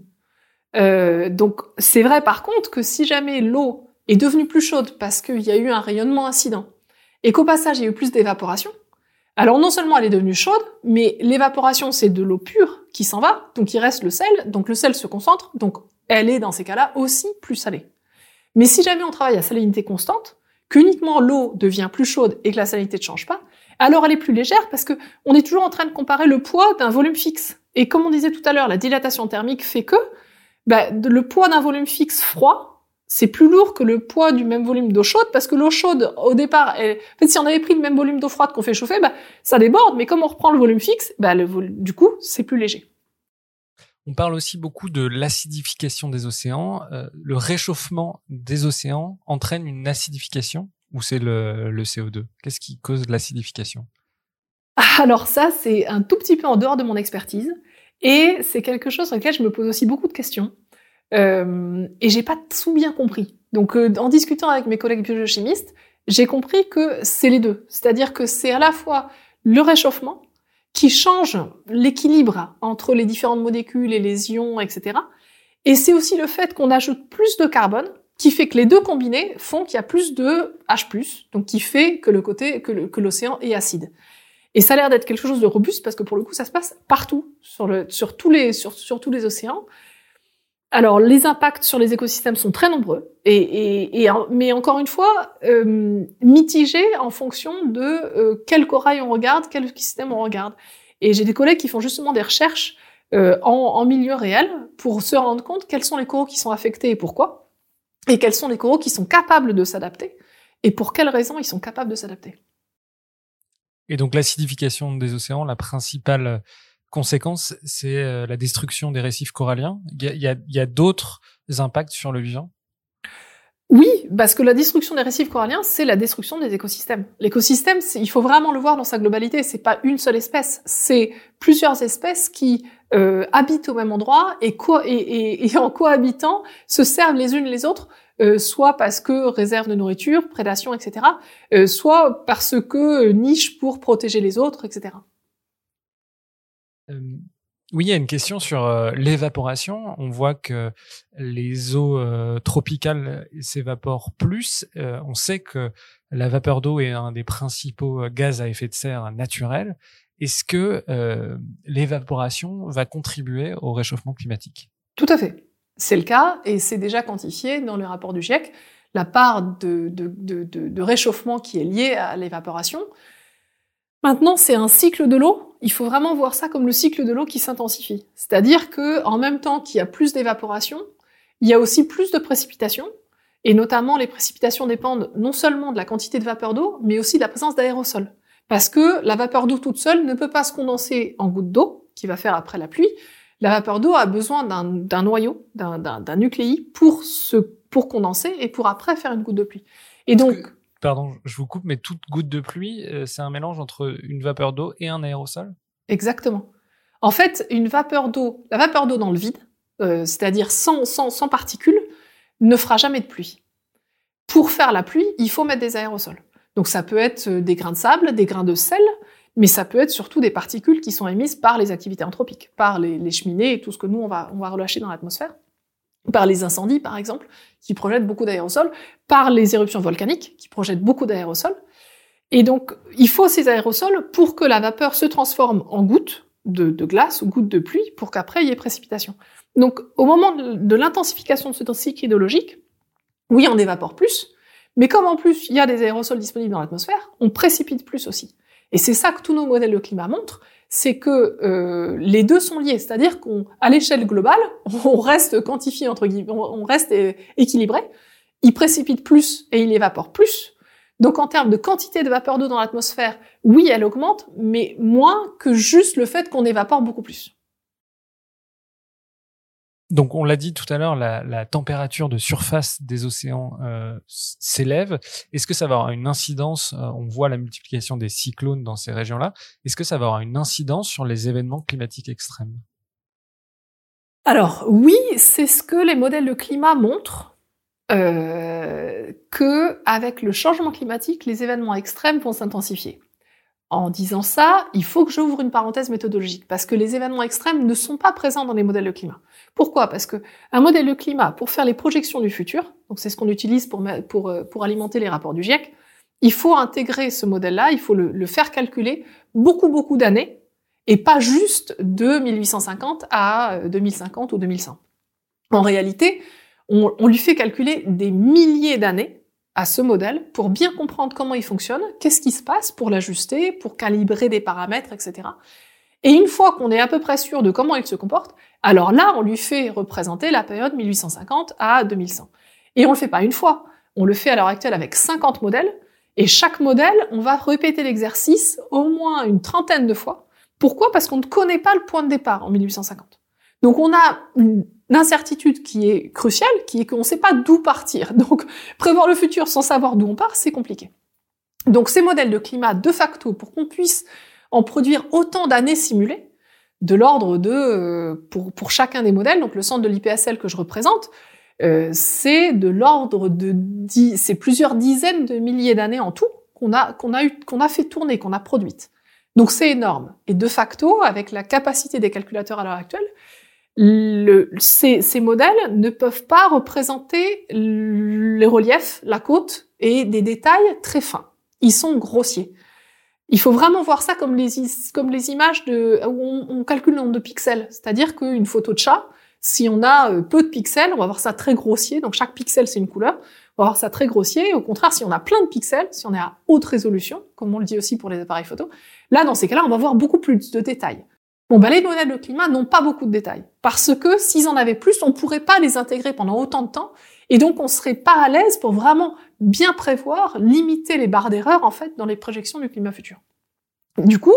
Euh, donc c'est vrai par contre que si jamais l'eau est devenue plus chaude parce qu'il y a eu un rayonnement incident et qu'au passage il y a eu plus d'évaporation, alors non seulement elle est devenue chaude, mais l'évaporation c'est de l'eau pure qui s'en va, donc il reste le sel, donc le sel se concentre, donc elle est dans ces cas-là aussi plus salée. Mais si jamais on travaille à salinité constante, qu'uniquement l'eau devient plus chaude et que la salinité ne change pas, alors elle est plus légère parce que on est toujours en train de comparer le poids d'un volume fixe. Et comme on disait tout à l'heure, la dilatation thermique fait que bah, le poids d'un volume fixe froid, c'est plus lourd que le poids du même volume d'eau chaude parce que l'eau chaude, au départ, en fait, si on avait pris le même volume d'eau froide qu'on fait chauffer, bah, ça déborde. Mais comme on reprend le volume fixe, bah, le du coup, c'est plus léger. On parle aussi beaucoup de l'acidification des océans. Euh, le réchauffement des océans entraîne une acidification ou c'est le, CO2 Qu'est-ce qui cause l'acidification? Alors ça, c'est un tout petit peu en dehors de mon expertise. Et c'est quelque chose sur lequel je me pose aussi beaucoup de questions. Euh, et j'ai pas tout bien compris. Donc euh, en discutant avec mes collègues biochimistes, j'ai compris que c'est les deux. C'est-à-dire que c'est à la fois le réchauffement qui change l'équilibre entre les différentes molécules et les ions, etc. Et c'est aussi le fait qu'on ajoute plus de carbone qui fait que les deux combinés font qu'il y a plus de H+, donc qui fait que le côté que l'océan est acide. Et ça a l'air d'être quelque chose de robuste parce que pour le coup, ça se passe partout sur le sur tous les sur, sur tous les océans. Alors les impacts sur les écosystèmes sont très nombreux et, mais encore une fois euh, mitigés en fonction de euh, quel corail on regarde, quel écosystème on regarde. Et j'ai des collègues qui font justement des recherches euh, en, en milieu réel pour se rendre compte quels sont les coraux qui sont affectés et pourquoi et quels sont les coraux qui sont capables de s'adapter et pour quelles raisons ils sont capables de s'adapter. Et donc l'acidification des océans, la principale conséquence, c'est euh, la destruction des récifs coralliens. Il y a, y a d'autres impacts sur le vivant? Oui, parce que la destruction des récifs coralliens, c'est la destruction des écosystèmes. L'écosystème, il faut vraiment le voir dans sa globalité. C'est pas une seule espèce, c'est plusieurs espèces qui euh, habitent au même endroit et, et, et, en cohabitant se servent les unes les autres, euh, soit parce que réserve de nourriture, prédation, etc., euh, soit parce que niche pour protéger les autres, etc. Oui, il y a une question sur euh, l'évaporation. On voit que les eaux euh, tropicales s'évaporent plus. Euh, on sait que la vapeur d'eau est un des principaux gaz à effet de serre naturels. Est-ce que l'évaporation va contribuer au réchauffement climatique? Tout à fait. C'est le cas et c'est déjà quantifié dans le rapport du GIEC. La part de réchauffement qui est liée à l'évaporation, Maintenant, c'est un cycle de l'eau. Il faut vraiment voir ça comme le cycle de l'eau qui s'intensifie. C'est-à-dire que, en même temps qu'il y a plus d'évaporation, il y a aussi plus de précipitations. Et notamment, les précipitations dépendent non seulement de la quantité de vapeur d'eau, mais aussi de la présence d'aérosols. Parce que la vapeur d'eau toute seule ne peut pas se condenser en gouttes d'eau, qui va faire après la pluie, la vapeur d'eau a besoin d'un noyau, d'un nucléi pour se pour condenser et pour après faire une goutte de pluie. Et donc, pardon, je vous coupe, mais toute goutte de pluie, euh, c'est un mélange entre une vapeur d'eau et un aérosol? Exactement. En fait, une vapeur d'eau, la vapeur d'eau dans le vide, euh, c'est-à-dire sans, sans, sans particules, ne fera jamais de pluie. Pour faire la pluie, il faut mettre des aérosols. Donc ça peut être euh, des grains de sable, des grains de sel, mais ça peut être surtout des particules qui sont émises par les activités anthropiques, par les, cheminées et tout ce que nous, on va, relâcher dans l'atmosphère, par les incendies, par exemple, qui projettent beaucoup d'aérosols, par les éruptions volcaniques, qui projettent beaucoup d'aérosols. Et donc, il faut ces aérosols pour que la vapeur se transforme en gouttes de, glace ou gouttes de pluie, pour qu'après, il y ait précipitation. Donc, au moment de, de l'intensification de ce cycle hydrologique, oui, on évapore plus, mais comme en plus, il y a des aérosols disponibles dans l'atmosphère, on précipite plus aussi. Et c'est ça que tous nos modèles de climat montrent, c'est que euh, les deux sont liés, c'est-à-dire qu'à l'échelle globale, on reste quantifié entre guillemets, on reste équilibré. Il précipite plus et il évapore plus. Donc en termes de quantité de vapeur d'eau dans l'atmosphère, oui, elle augmente, mais moins que juste le fait qu'on évapore beaucoup plus. Donc, on l'a dit tout à l'heure, la, température de surface des océans euh, s'élève. Est-ce que ça va avoir une incidence euh, On voit la multiplication des cyclones dans ces régions-là. Est-ce que ça va avoir une incidence sur les événements climatiques extrêmes? Alors oui, c'est ce que les modèles de climat montrent. Euh, que avec le changement climatique, les événements extrêmes vont s'intensifier. En disant ça, il faut que j'ouvre une parenthèse méthodologique parce que les événements extrêmes ne sont pas présents dans les modèles de climat. Pourquoi? Parce que un modèle de climat, pour faire les projections du futur, donc c'est ce qu'on utilise pour, euh, alimenter les rapports du GIEC, il faut intégrer ce modèle-là, il faut le, faire calculer beaucoup, beaucoup d'années et pas juste de 1850 à 2050 euh, ou 2100. En réalité, on lui fait calculer des milliers d'années à ce modèle pour bien comprendre comment il fonctionne, qu'est-ce qui se passe pour l'ajuster, pour calibrer des paramètres, etc. Et une fois qu'on est à peu près sûr de comment il se comporte, alors là, on lui fait représenter la période 1850 à 2100. Et on le fait pas une fois, on le fait à l'heure actuelle avec 50 modèles, et chaque modèle, on va répéter l'exercice au moins une trentaine de fois. Pourquoi? Parce qu'on ne connaît pas le point de départ en 1850. Donc on a une incertitude qui est cruciale, qui est qu'on ne sait pas d'où partir. Donc, prévoir le futur sans savoir d'où on part, c'est compliqué. Donc, ces modèles de climat, de facto, pour qu'on puisse en produire autant d'années simulées, de l'ordre de, euh, pour, pour chacun des modèles, donc le centre de l'IPSL que je représente, euh, c'est de l'ordre de dix, c'est plusieurs dizaines de milliers d'années en tout qu'on a, qu'on a eu, qu'on a fait tourner, qu'on a produite. Donc c'est énorme. Et de facto, avec la capacité des calculateurs à l'heure actuelle, le, ces, ces, modèles ne peuvent pas représenter les reliefs, la côte et des détails très fins. Ils sont grossiers. Il faut vraiment voir ça comme les, comme les images de, où on, on calcule le nombre de pixels. C'est-à-dire qu'une photo de chat, si on a euh, peu de pixels, on va voir ça très grossier. Donc chaque pixel, c'est une couleur. On va voir ça très grossier. Au contraire, si on a plein de pixels, si on est à haute résolution, comme on le dit aussi pour les appareils photo, là, dans ces cas-là, on va voir beaucoup plus de détails. Bon, ben, les modèles de climat n'ont pas beaucoup de détails. Parce que s'ils en avaient plus, on pourrait pas les intégrer pendant autant de temps. Et donc, on serait pas à l'aise pour vraiment bien prévoir, limiter les barres d'erreur, en fait, dans les projections du climat futur. Du coup,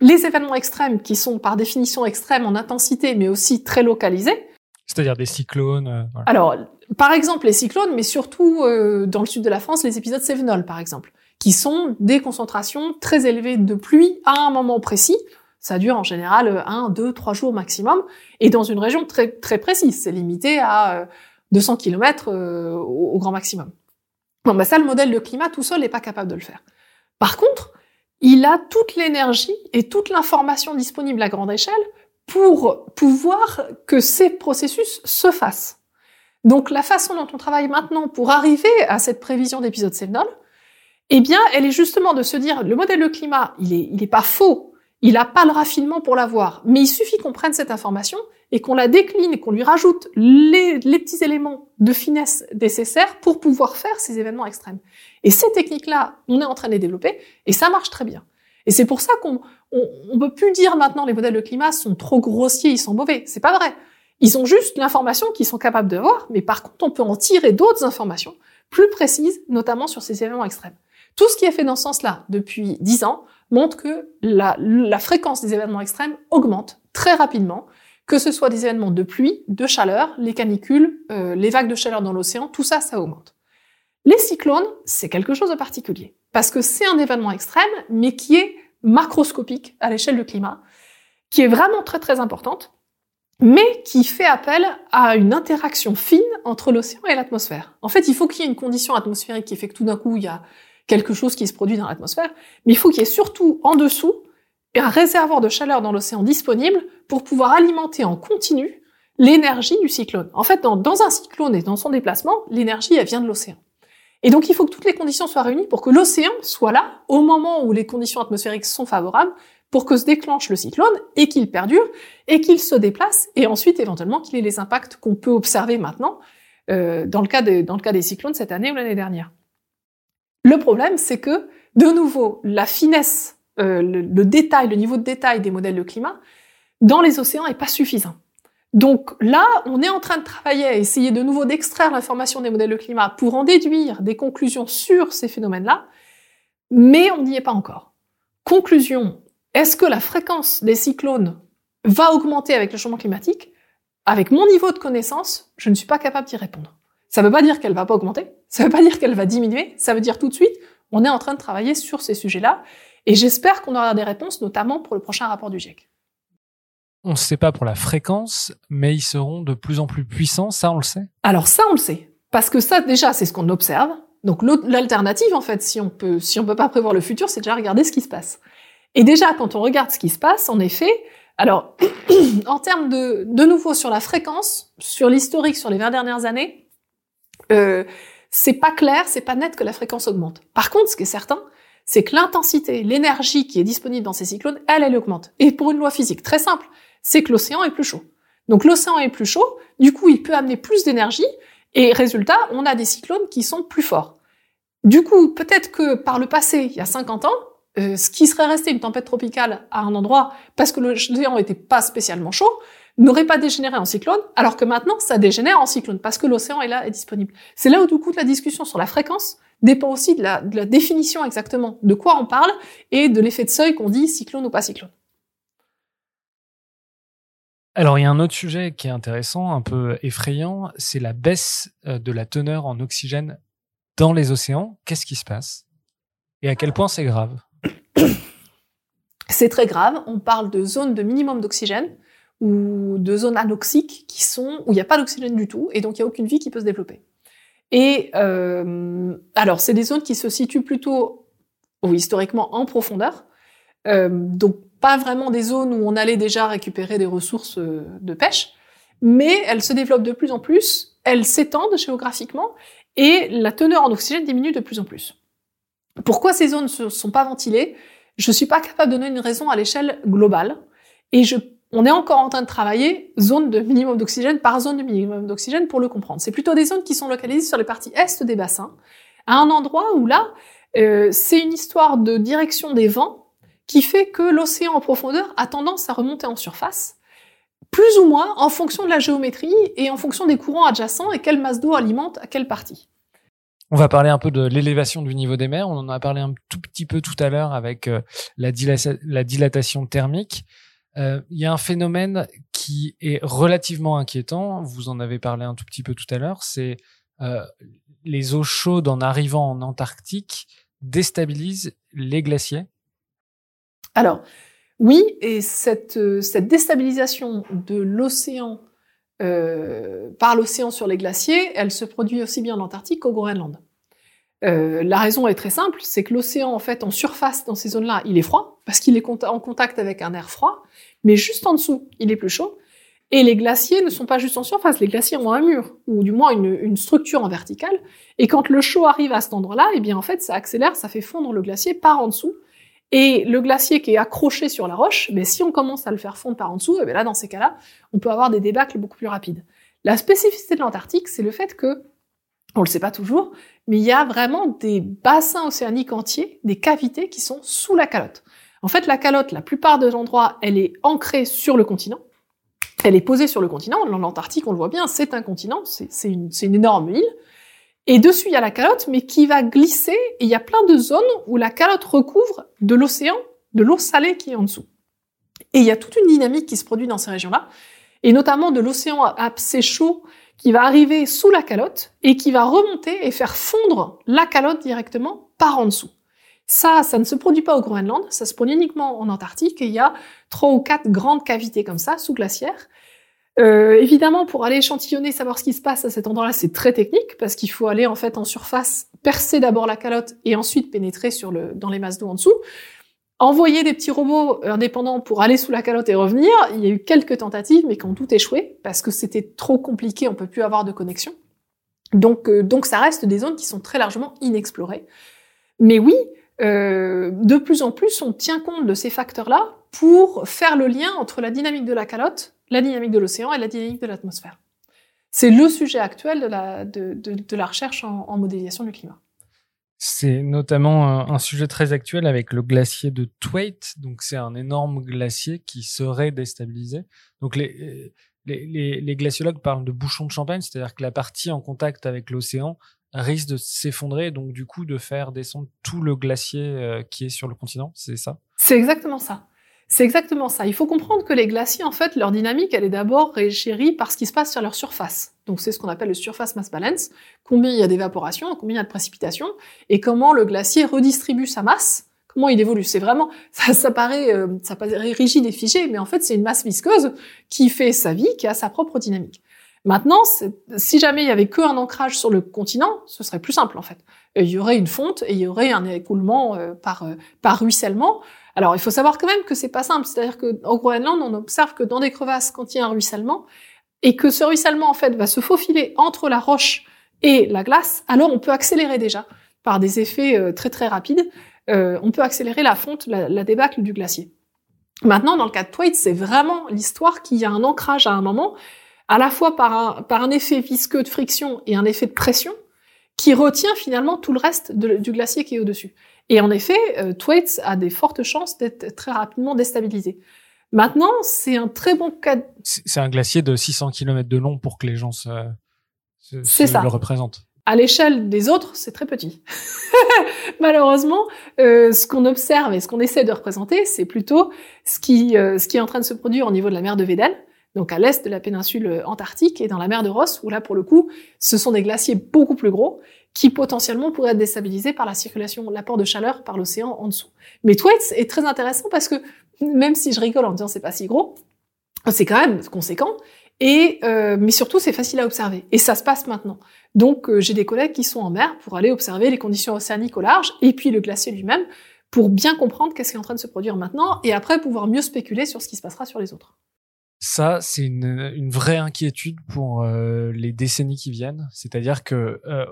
les événements extrêmes, qui sont par définition extrêmes en intensité, mais aussi très localisés. C'est-à-dire des cyclones. Euh, Alors, par exemple, les cyclones, mais surtout euh, dans le sud de la France, les épisodes Sévenol, par exemple, qui sont des concentrations très élevées de pluie à un moment précis, ça dure en général un, deux, trois jours maximum, et dans une région très très précise. C'est limité à 200 euh, km euh, au, grand maximum. Bon, bah ça, le modèle de climat tout seul n'est pas capable de le faire. Par contre, il a toute l'énergie et toute l'information disponible à grande échelle pour pouvoir que ces processus se fassent. Donc la façon dont on travaille maintenant pour arriver à cette prévision d'épisode Sévenol, eh bien, elle est justement de se dire, le modèle de climat, il est, il est pas faux il n'a pas le raffinement pour l'avoir. Mais il suffit qu'on prenne cette information et qu'on la décline qu'on lui rajoute les, petits éléments de finesse nécessaires pour pouvoir faire ces événements extrêmes. Et ces techniques-là, on est en train de les développer et ça marche très bien. Et c'est pour ça qu'on on, peut plus dire maintenant les modèles de climat sont trop grossiers, ils sont mauvais. C'est pas vrai. Ils ont juste l'information qu'ils sont capables de voir, mais par contre, on peut en tirer d'autres informations plus précises, notamment sur ces événements extrêmes. Tout ce qui est fait dans ce sens-là depuis dix ans montre que la, fréquence des événements extrêmes augmente très rapidement, que ce soit des événements de pluie, de chaleur, les canicules, euh, les vagues de chaleur dans l'océan, tout ça, ça augmente. Les cyclones, c'est quelque chose de particulier, parce que c'est un événement extrême, mais qui est macroscopique à l'échelle du climat, qui est vraiment très très importante, mais qui fait appel à une interaction fine entre l'océan et l'atmosphère. En fait, il faut qu'il y ait une condition atmosphérique qui fait que tout d'un coup, il y a quelque chose qui se produit dans l'atmosphère, mais il faut qu'il y ait surtout en dessous un réservoir de chaleur dans l'océan disponible pour pouvoir alimenter en continu l'énergie du cyclone. En fait, dans, un cyclone et dans son déplacement, l'énergie, elle vient de l'océan. Et donc, il faut que toutes les conditions soient réunies pour que l'océan soit là au moment où les conditions atmosphériques sont favorables pour que se déclenche le cyclone et qu'il perdure et qu'il se déplace et ensuite éventuellement qu'il ait les impacts qu'on peut observer maintenant euh, dans le cas des cyclones cette année ou l'année dernière. Le problème, c'est que, de nouveau, la finesse, euh, le, détail, le niveau de détail des modèles de climat dans les océans est pas suffisant. Donc là, on est en train de travailler à essayer de nouveau d'extraire l'information des modèles de climat pour en déduire des conclusions sur ces phénomènes-là, mais on n'y est pas encore. Conclusion, est-ce que la fréquence des cyclones va augmenter avec le changement climatique? Avec mon niveau de connaissance, je ne suis pas capable d'y répondre. Ça ne veut pas dire qu'elle va pas augmenter, ça ne veut pas dire qu'elle va diminuer, ça veut dire tout de suite, on est en train de travailler sur ces sujets-là, et j'espère qu'on aura des réponses, notamment pour le prochain rapport du GIEC. On ne sait pas pour la fréquence, mais ils seront de plus en plus puissants, ça on le sait Alors ça on le sait, parce que ça déjà c'est ce qu'on observe. Donc l'alternative en fait, si on peut, si on peut pas prévoir le futur, c'est déjà regarder ce qui se passe. Et déjà quand on regarde ce qui se passe, en effet, alors en termes de, de nouveau sur la fréquence, sur l'historique sur les 20 dernières années, euh, c'est pas clair, c'est pas net que la fréquence augmente. Par contre, ce qui est certain, c'est que l'intensité, l'énergie qui est disponible dans ces cyclones, elle, elle augmente. Et pour une loi physique très simple, c'est que l'océan est plus chaud. Donc l'océan est plus chaud, du coup il peut amener plus d'énergie, et résultat, on a des cyclones qui sont plus forts. Du coup, peut-être que par le passé, il y a 50 ans, euh, ce qui serait resté une tempête tropicale à un endroit parce que l'océan n'était pas spécialement chaud, n'aurait pas dégénéré en cyclone, alors que maintenant, ça dégénère en cyclone, parce que l'océan est là, est disponible. C'est là où, du coup, la discussion sur la fréquence dépend aussi de la, de la définition exactement de quoi on parle et de l'effet de seuil qu'on dit cyclone ou pas cyclone. Alors, il y a un autre sujet qui est intéressant, un peu effrayant, c'est la baisse euh, de la teneur en oxygène dans les océans. Qu'est-ce qui se passe? Et à quel point c'est grave? C'est très grave. On parle de zones de minimum d'oxygène ou de zones anoxiques qui sont où il n'y a pas d'oxygène du tout et donc il n'y a aucune vie qui peut se développer. Et euh, alors c'est des zones qui se situent plutôt ou historiquement en profondeur, euh, donc pas vraiment des zones où on allait déjà récupérer des ressources euh, de pêche, mais elles se développent de plus en plus, elles s'étendent géographiquement et la teneur en oxygène diminue de plus en plus. Pourquoi ces zones ne sont pas ventilées? Je suis pas capable de donner une raison à l'échelle globale et je on est encore en train de travailler zone de minimum d'oxygène par zone de minimum d'oxygène pour le comprendre. C'est plutôt des zones qui sont localisées sur les parties est des bassins, à un endroit où là, euh, c'est une histoire de direction des vents qui fait que l'océan en profondeur a tendance à remonter en surface, plus ou moins en fonction de la géométrie et en fonction des courants adjacents et quelle masse d'eau alimente à quelle partie. On va parler un peu de l'élévation du niveau des mers. On en a parlé un tout petit peu tout à l'heure avec euh, la, la dilatation thermique. Euh, il y a un phénomène qui est relativement inquiétant. Vous en avez parlé un tout petit peu tout à l'heure. C'est euh, les eaux chaudes en arrivant en Antarctique déstabilisent les glaciers. Alors oui, et cette, euh, cette déstabilisation de l'océan euh, par l'océan sur les glaciers, elle se produit aussi bien en Antarctique qu'au Groenland. Euh, la raison est très simple, c'est que l'océan, en fait, en surface, dans ces zones-là, il est froid, parce qu'il est en contact avec un air froid, mais juste en dessous, il est plus chaud. Et les glaciers ne sont pas juste en surface, les glaciers ont un mur, ou du moins une, structure en verticale. Et quand le chaud arrive à cet endroit-là, eh bien, en fait, ça accélère, ça fait fondre le glacier par en dessous. Et le glacier qui est accroché sur la roche, mais si on commence à le faire fondre par en dessous, eh bien là, dans ces cas-là, on peut avoir des débâcles beaucoup plus rapides. La spécificité de l'Antarctique, c'est le fait que on le sait pas toujours, mais il y a vraiment des bassins océaniques entiers, des cavités qui sont sous la calotte. En fait, la calotte, la plupart des endroits, elle est ancrée sur le continent. Elle est posée sur le continent. L'Antarctique, on le voit bien, c'est un continent, c'est une, énorme île. Et dessus, il y a la calotte, mais qui va glisser, et il y a plein de zones où la calotte recouvre de l'océan, de l'eau salée qui est en dessous. Et il y a toute une dynamique qui se produit dans ces régions-là, et notamment de l'océan assez chaud qui va arriver sous la calotte et qui va remonter et faire fondre la calotte directement par en dessous. Ça, ça ne se produit pas au Groenland, ça se produit uniquement en Antarctique et il y a trois ou quatre grandes cavités comme ça, sous glaciaire. Euh, évidemment, pour aller échantillonner, savoir ce qui se passe à cet endroit-là, c'est très technique parce qu'il faut aller en fait en surface, percer d'abord la calotte et ensuite pénétrer sur le, dans les masses d'eau en dessous. Envoyer des petits robots indépendants pour aller sous la calotte et revenir, il y a eu quelques tentatives, mais qui ont tout échoué parce que c'était trop compliqué, on peut plus avoir de connexion. Donc, euh, donc ça reste des zones qui sont très largement inexplorées. Mais oui, euh, de plus en plus, on tient compte de ces facteurs-là pour faire le lien entre la dynamique de la calotte, la dynamique de l'océan et la dynamique de l'atmosphère. C'est le sujet actuel de la, recherche en, modélisation du climat. C'est notamment un, sujet très actuel avec le glacier de Thwaite. Donc, c'est un énorme glacier qui serait déstabilisé. Donc, les, les, les, glaciologues parlent de bouchon de champagne, c'est-à-dire que la partie en contact avec l'océan risque de s'effondrer, donc du coup de faire descendre tout le glacier euh, qui est sur le continent. C'est ça? C'est exactement ça. C'est exactement ça. Il faut comprendre que les glaciers, en fait, leur dynamique, elle est d'abord régérie par ce qui se passe sur leur surface. Donc c'est ce qu'on appelle le surface mass balance. Combien il y a d'évaporation, combien il y a de précipitation, et comment le glacier redistribue sa masse, comment il évolue. C'est vraiment, ça, ça paraît, euh, ça paraît rigide et figé, mais en fait c'est une masse visqueuse qui fait sa vie, qui a sa propre dynamique. Maintenant, si jamais il y avait qu'un ancrage sur le continent, ce serait plus simple en fait. Il y aurait une fonte et il y aurait un écoulement euh, par, euh, par ruissellement. Alors, il faut savoir quand même que c'est pas simple. C'est-à-dire qu'au Groenland, on observe que dans des crevasses, quand il y a un ruissellement, et que ce ruissellement, en fait, va se faufiler entre la roche et la glace, alors on peut accélérer déjà, par des effets euh, très très rapides, euh, on peut accélérer la fonte, la, débâcle du glacier. Maintenant, dans le cas de Thwaite, c'est vraiment l'histoire qu'il y a un ancrage à un moment, à la fois par un, par un effet visqueux de friction et un effet de pression, qui retient finalement tout le reste du glacier qui est au-dessus. Et en effet, euh, Thwaites a des fortes chances d'être très rapidement déstabilisé. Maintenant, c'est un très bon cas. C'est un glacier de 600 km de long pour que les gens se, se, ça. le représentent. À l'échelle des autres, c'est très petit. Malheureusement, euh, ce qu'on observe et ce qu'on essaie de représenter, c'est plutôt ce qui, euh, ce qui est en train de se produire au niveau de la mer de Weddell, donc à l'est de la péninsule antarctique et dans la mer de Ross, où là, pour le coup, ce sont des glaciers beaucoup plus gros qui potentiellement pourraient être déstabilisés par la circulation, l'apport de chaleur par l'océan en dessous. Mais Thwaites est très intéressant parce que même si je rigole en disant c'est pas si gros, c'est quand même conséquent. Et euh, mais surtout c'est facile à observer et ça se passe maintenant. Donc euh, j'ai des collègues qui sont en mer pour aller observer les conditions océaniques au large et puis le glacier lui-même pour bien comprendre qu'est-ce qui est en train de se produire maintenant et après pouvoir mieux spéculer sur ce qui se passera sur les autres. Ça, c'est une, une, vraie inquiétude pour euh, les décennies qui viennent. C'est-à-dire que euh,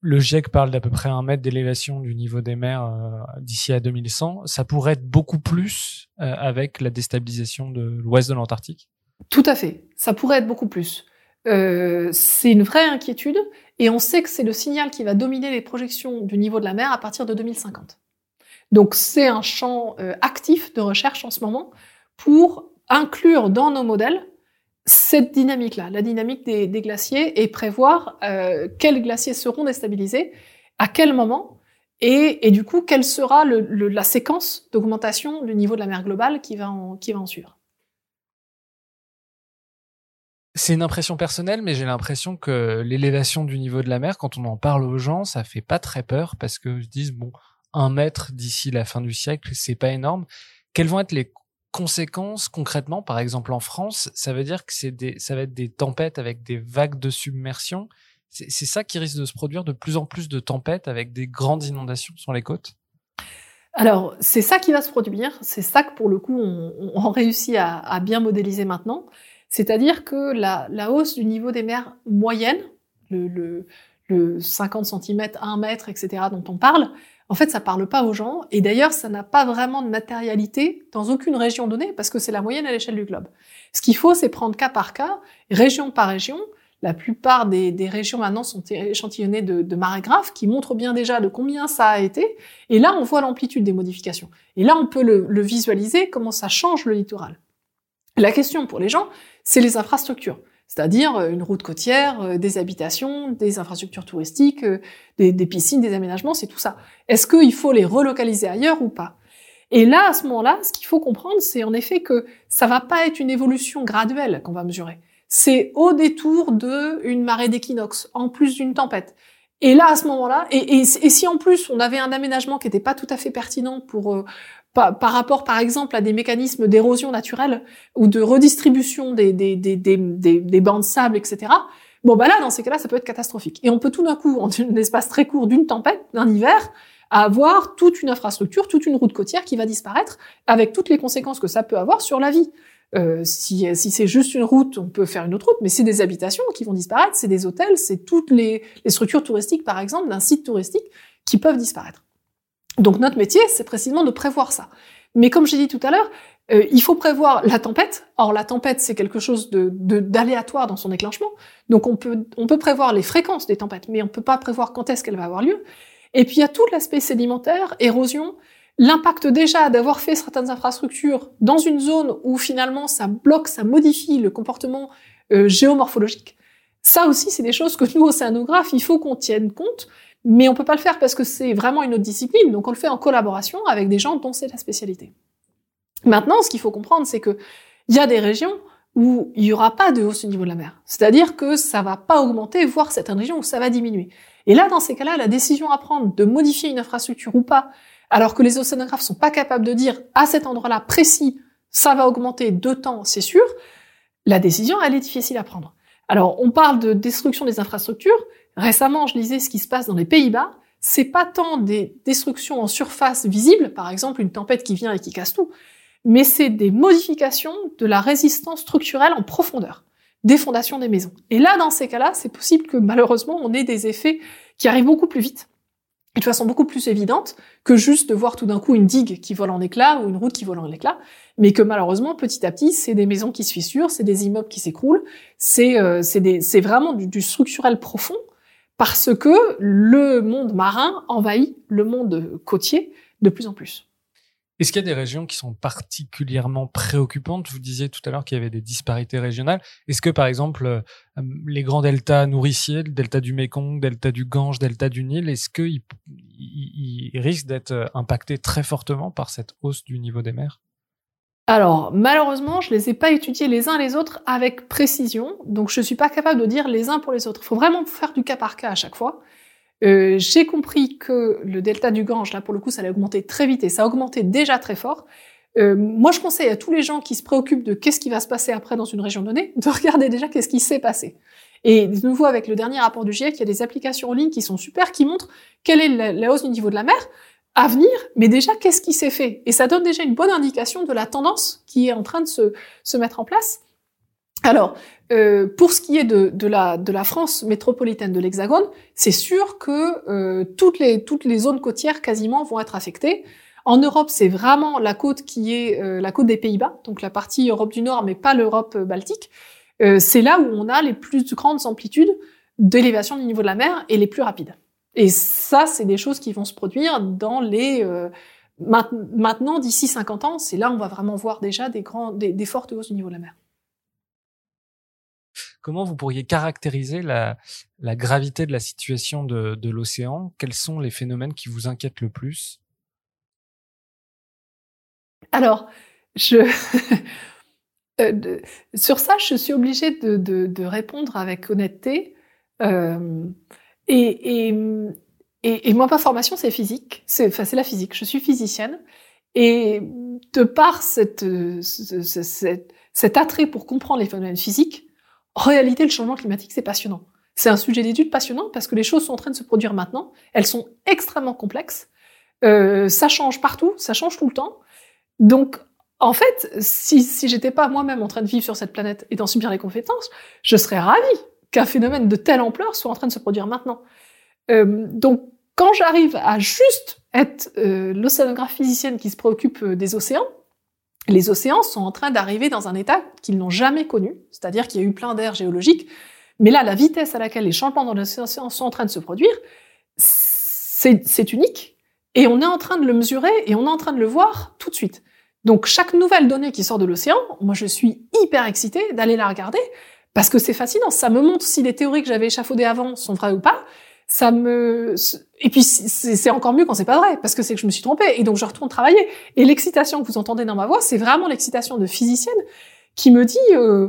le GIEC parle d'à peu près un mètre d'élévation du niveau des mers euh, d'ici à 2100. Ça pourrait être beaucoup plus euh, avec la déstabilisation de l'ouest de l'Antarctique. Tout à fait. Ça pourrait être beaucoup plus. Euh, c'est une vraie inquiétude et on sait que c'est le signal qui va dominer les projections du niveau de la mer à partir de 2050. Donc c'est un champ actif de recherche en ce moment pour inclure dans nos modèles cette dynamique-là, la dynamique des, glaciers, et prévoir euh, quels glaciers seront déstabilisés, à quel moment, et, du coup, quelle sera la séquence d'augmentation du niveau de la mer globale qui va en, qui suivre. C'est une impression personnelle, mais j'ai l'impression que l'élévation du niveau de la mer, quand on en parle aux gens, ça fait pas très peur parce que se disent bon, un mètre d'ici la fin du siècle, c'est pas énorme. Quels vont être les conséquences concrètement Par exemple, en France, ça veut dire que c'est des, ça va être des tempêtes avec des vagues de submersion. C'est ça qui risque de se produire de plus en plus de tempêtes avec des grandes inondations sur les côtes? Alors, c'est ça qui va se produire. C'est ça que, pour le coup, on, réussit à, bien modéliser maintenant. C'est-à-dire que la, hausse du niveau des mers moyennes, le, le, le 50 cm, 1 mètre, etc., dont on parle, en fait, ça parle pas aux gens. Et d'ailleurs, ça n'a pas vraiment de matérialité dans aucune région donnée parce que c'est la moyenne à l'échelle du globe. Ce qu'il faut, c'est prendre cas par cas, région par région. La plupart des, régions maintenant sont échantillonnées de, graves qui montrent bien déjà de combien ça a été. Et là, on voit l'amplitude des modifications. Et là, on peut le visualiser, comment ça change le littoral. La question pour les gens, c'est les infrastructures c'est-à-dire euh, une route côtière, euh, des habitations, des infrastructures touristiques, euh, des, piscines, des aménagements, c'est tout ça. Est-ce qu'il faut les relocaliser ailleurs ou pas? Et là, à ce moment-là, ce qu'il faut comprendre, c'est en effet que ça va pas être une évolution graduelle qu'on va mesurer. C'est au détour de une marée d'équinoxe, en plus d'une tempête. Et là, à ce moment-là, et, et, si en plus on avait un aménagement qui n'était pas tout à fait pertinent pour par, par, rapport, par exemple, à des mécanismes d'érosion naturelle ou de redistribution des, des, des, des, des bancs de sable, etc. Bon, bah là, dans ces cas-là, ça peut être catastrophique. Et on peut tout d'un coup, en un espace très court d'une tempête, d'un hiver, avoir toute une infrastructure, toute une route côtière qui va disparaître, avec toutes les conséquences que ça peut avoir sur la vie. Euh, si, si c'est juste une route, on peut faire une autre route, mais c'est des habitations qui vont disparaître, c'est des hôtels, c'est toutes les, les structures touristiques, par exemple, d'un site touristique qui peuvent disparaître. Donc notre métier, c'est précisément de prévoir ça. Mais comme j'ai dit tout à l'heure, euh, il faut prévoir la tempête. Or, la tempête, c'est quelque chose de d'aléatoire dans son déclenchement. Donc, on peut, on peut prévoir les fréquences des tempêtes, mais on peut pas prévoir quand est-ce qu'elle va avoir lieu. Et puis, il y a tout l'aspect sédimentaire, érosion, l'impact déjà d'avoir fait certaines infrastructures dans une zone où finalement ça bloque, ça modifie le comportement euh, géomorphologique. Ça aussi, c'est des choses que nous, océanographes, il faut qu'on tienne compte mais on peut pas le faire parce que c'est vraiment une autre discipline, donc on le fait en collaboration avec des gens dont c'est la spécialité. Maintenant, ce qu'il faut comprendre, c'est que il y a des régions où il y aura pas de hausse au niveau de la mer. C'est-à-dire que ça va pas augmenter, voire certaines régions où ça va diminuer. Et là, dans ces cas-là, la décision à prendre de modifier une infrastructure ou pas, alors que les océanographes sont pas capables de dire à cet endroit-là précis, ça va augmenter de temps, c'est sûr, la décision, elle est difficile à prendre. Alors, on parle de destruction des infrastructures, Récemment, je lisais ce qui se passe dans les Pays-Bas. C'est pas tant des destructions en surface visibles, par exemple une tempête qui vient et qui casse tout, mais c'est des modifications de la résistance structurelle en profondeur, des fondations des maisons. Et là, dans ces cas-là, c'est possible que malheureusement, on ait des effets qui arrivent beaucoup plus vite et de façon beaucoup plus évidente que juste de voir tout d'un coup une digue qui vole en éclats ou une route qui vole en éclats, mais que malheureusement petit à petit c'est des maisons qui se fissurent, c'est des immeubles qui s'écroulent, c'est euh, vraiment du, structurel profond parce que le monde marin envahit le monde côtier de plus en plus. Est-ce qu'il y a des régions qui sont particulièrement préoccupantes? Vous disiez tout à l'heure qu'il y avait des disparités régionales. Est-ce que, par exemple, euh, les grands deltas nourriciers, le delta du Mékong, delta du Gange, delta du Nil, est-ce qu'ils risquent d'être euh, impactés très fortement par cette hausse du niveau des mers? Alors, malheureusement, je les ai pas étudiés les uns les autres avec précision, donc je suis pas capable de dire les uns pour les autres. Il faut vraiment faire du cas par cas à chaque fois. Euh, j'ai compris que le delta du Gange, là pour le coup, ça allait augmenter très vite et ça a augmenté déjà très fort. Euh, moi, je conseille à tous les gens qui se préoccupent de qu'est-ce qui va se passer après dans une région donnée, de regarder déjà qu'est-ce qui s'est passé. Et de nouveau, avec le dernier rapport du GIEC, il y a des applications en ligne qui sont super, qui montrent quelle est la hausse du niveau de la mer à venir, mais déjà qu'est-ce qui s'est fait? Et ça donne déjà une bonne indication de la tendance qui est en train de se, se mettre en place. Alors, euh, pour ce qui est de, de, la, de la France métropolitaine de l'Hexagone, c'est sûr que euh, toutes, les, toutes les zones côtières quasiment vont être affectées. En Europe, c'est vraiment la côte qui est euh, la côte des Pays-Bas, donc la partie Europe du Nord, mais pas l'Europe euh, baltique. Euh, c'est là où on a les plus grandes amplitudes d'élévation du niveau de la mer et les plus rapides. Et ça, c'est des choses qui vont se produire dans les... Euh, maintenant, d'ici 50 ans, c'est là où on va vraiment voir déjà des, grands, des, des fortes hausses du niveau de la mer. Comment vous pourriez caractériser la, la gravité de la situation de, de l'océan? Quels sont les phénomènes qui vous inquiètent le plus? Alors, je... euh, sur ça, je suis obligée de répondre avec honnêteté. Euh, et, et, et, et moi, ma formation, c'est physique. C'est, enfin, c'est la physique. Je suis physicienne. Et de par cette, cette, cet attrait pour comprendre les phénomènes physiques, en réalité, le changement climatique, c'est passionnant. C'est un sujet d'étude passionnant parce que les choses sont en train de se produire maintenant. Elles sont extrêmement complexes. Euh, ça change partout, ça change tout le temps. Donc, en fait, si, si j'étais pas moi-même en train de vivre sur cette planète et d'en subir les compétences, je serais ravie qu'un phénomène de telle ampleur soit en train de se produire maintenant. Euh, donc, quand j'arrive à juste être euh, l'océanographe physicienne qui se préoccupe euh, des océans, les océans sont en train d'arriver dans un état qu'ils n'ont jamais connu, c'est-à-dire qu'il y a eu plein d'air géologique, mais là, la vitesse à laquelle les changements dans l'océan sont en train de se produire, c'est unique, et on est en train de le mesurer, et on est en train de le voir tout de suite. Donc chaque nouvelle donnée qui sort de l'océan, moi je suis hyper excitée d'aller la regarder, parce que c'est fascinant, ça me montre si les théories que j'avais échafaudées avant sont vraies ou pas. ça me et puis c'est encore mieux quand c'est pas vrai parce que c'est que je me suis trompée et donc je retourne travailler. Et l'excitation que vous entendez dans ma voix c'est vraiment l'excitation de physicienne qui me dit euh,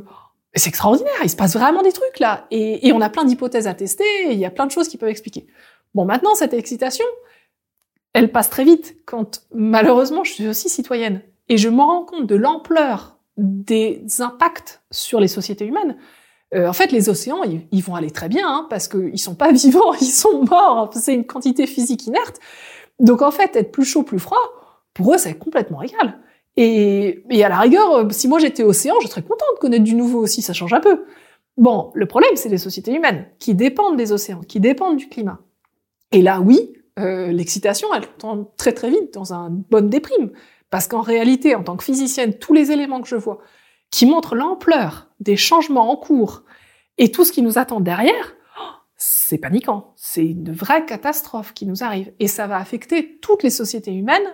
c'est extraordinaire il se passe vraiment des trucs là. Et, et on a plein d'hypothèses à tester et il y a plein de choses qui peuvent expliquer. Bon maintenant cette excitation elle passe très vite quand malheureusement je suis aussi citoyenne. Et je me rends compte de l'ampleur des impacts sur les sociétés humaines euh, en fait, les océans, ils, vont aller très bien hein, parce qu'ils sont pas vivants, ils sont morts. C'est une quantité physique inerte. Donc en fait, être plus chaud, plus froid, pour eux, c'est complètement égal. Et, et, à la rigueur, euh, si moi j'étais océan, je serais contente de connaître du nouveau aussi, ça change un peu. Bon, le problème, c'est les sociétés humaines qui dépendent des océans, qui dépendent du climat. Et là, oui, euh, l'excitation, elle tombe très très vite dans un bonne déprime. Parce qu'en réalité, en tant que physicienne, tous les éléments que je vois, qui montre l'ampleur des changements en cours et tout ce qui nous attend derrière, c'est paniquant. C'est une vraie catastrophe qui nous arrive. Et ça va affecter toutes les sociétés humaines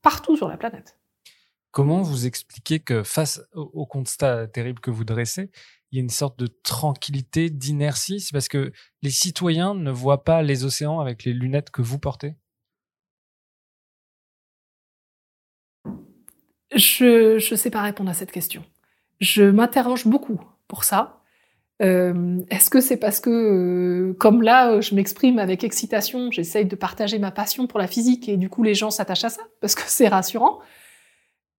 partout sur la planète. Comment vous expliquez que face au constat terrible que vous dressez, il y a une sorte de tranquillité, d'inertie? C'est parce que les citoyens ne voient pas les océans avec les lunettes que vous portez? Je ne sais pas répondre à cette question. Je m'interroge beaucoup pour ça. Euh, Est-ce que c'est parce que, euh, comme là, euh, je m'exprime avec excitation, j'essaye de partager ma passion pour la physique et du coup les gens s'attachent à ça parce que c'est rassurant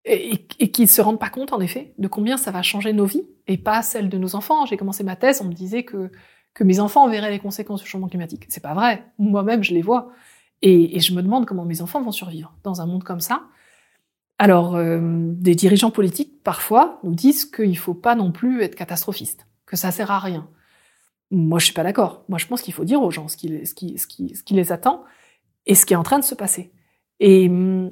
et, et qu'ils se rendent pas compte en effet de combien ça va changer nos vies et pas celles de nos enfants. J'ai commencé ma thèse, on me disait que que mes enfants verraient les conséquences du changement climatique. C'est pas vrai. Moi-même, je les vois et, et je me demande comment mes enfants vont survivre dans un monde comme ça. Alors, euh, des dirigeants politiques, parfois, nous disent qu'il ne faut pas non plus être catastrophiste, que ça sert à rien. Moi, je suis pas d'accord. Moi, je pense qu'il faut dire aux gens ce qui, les attend et ce qui est en train de se passer. Et hum,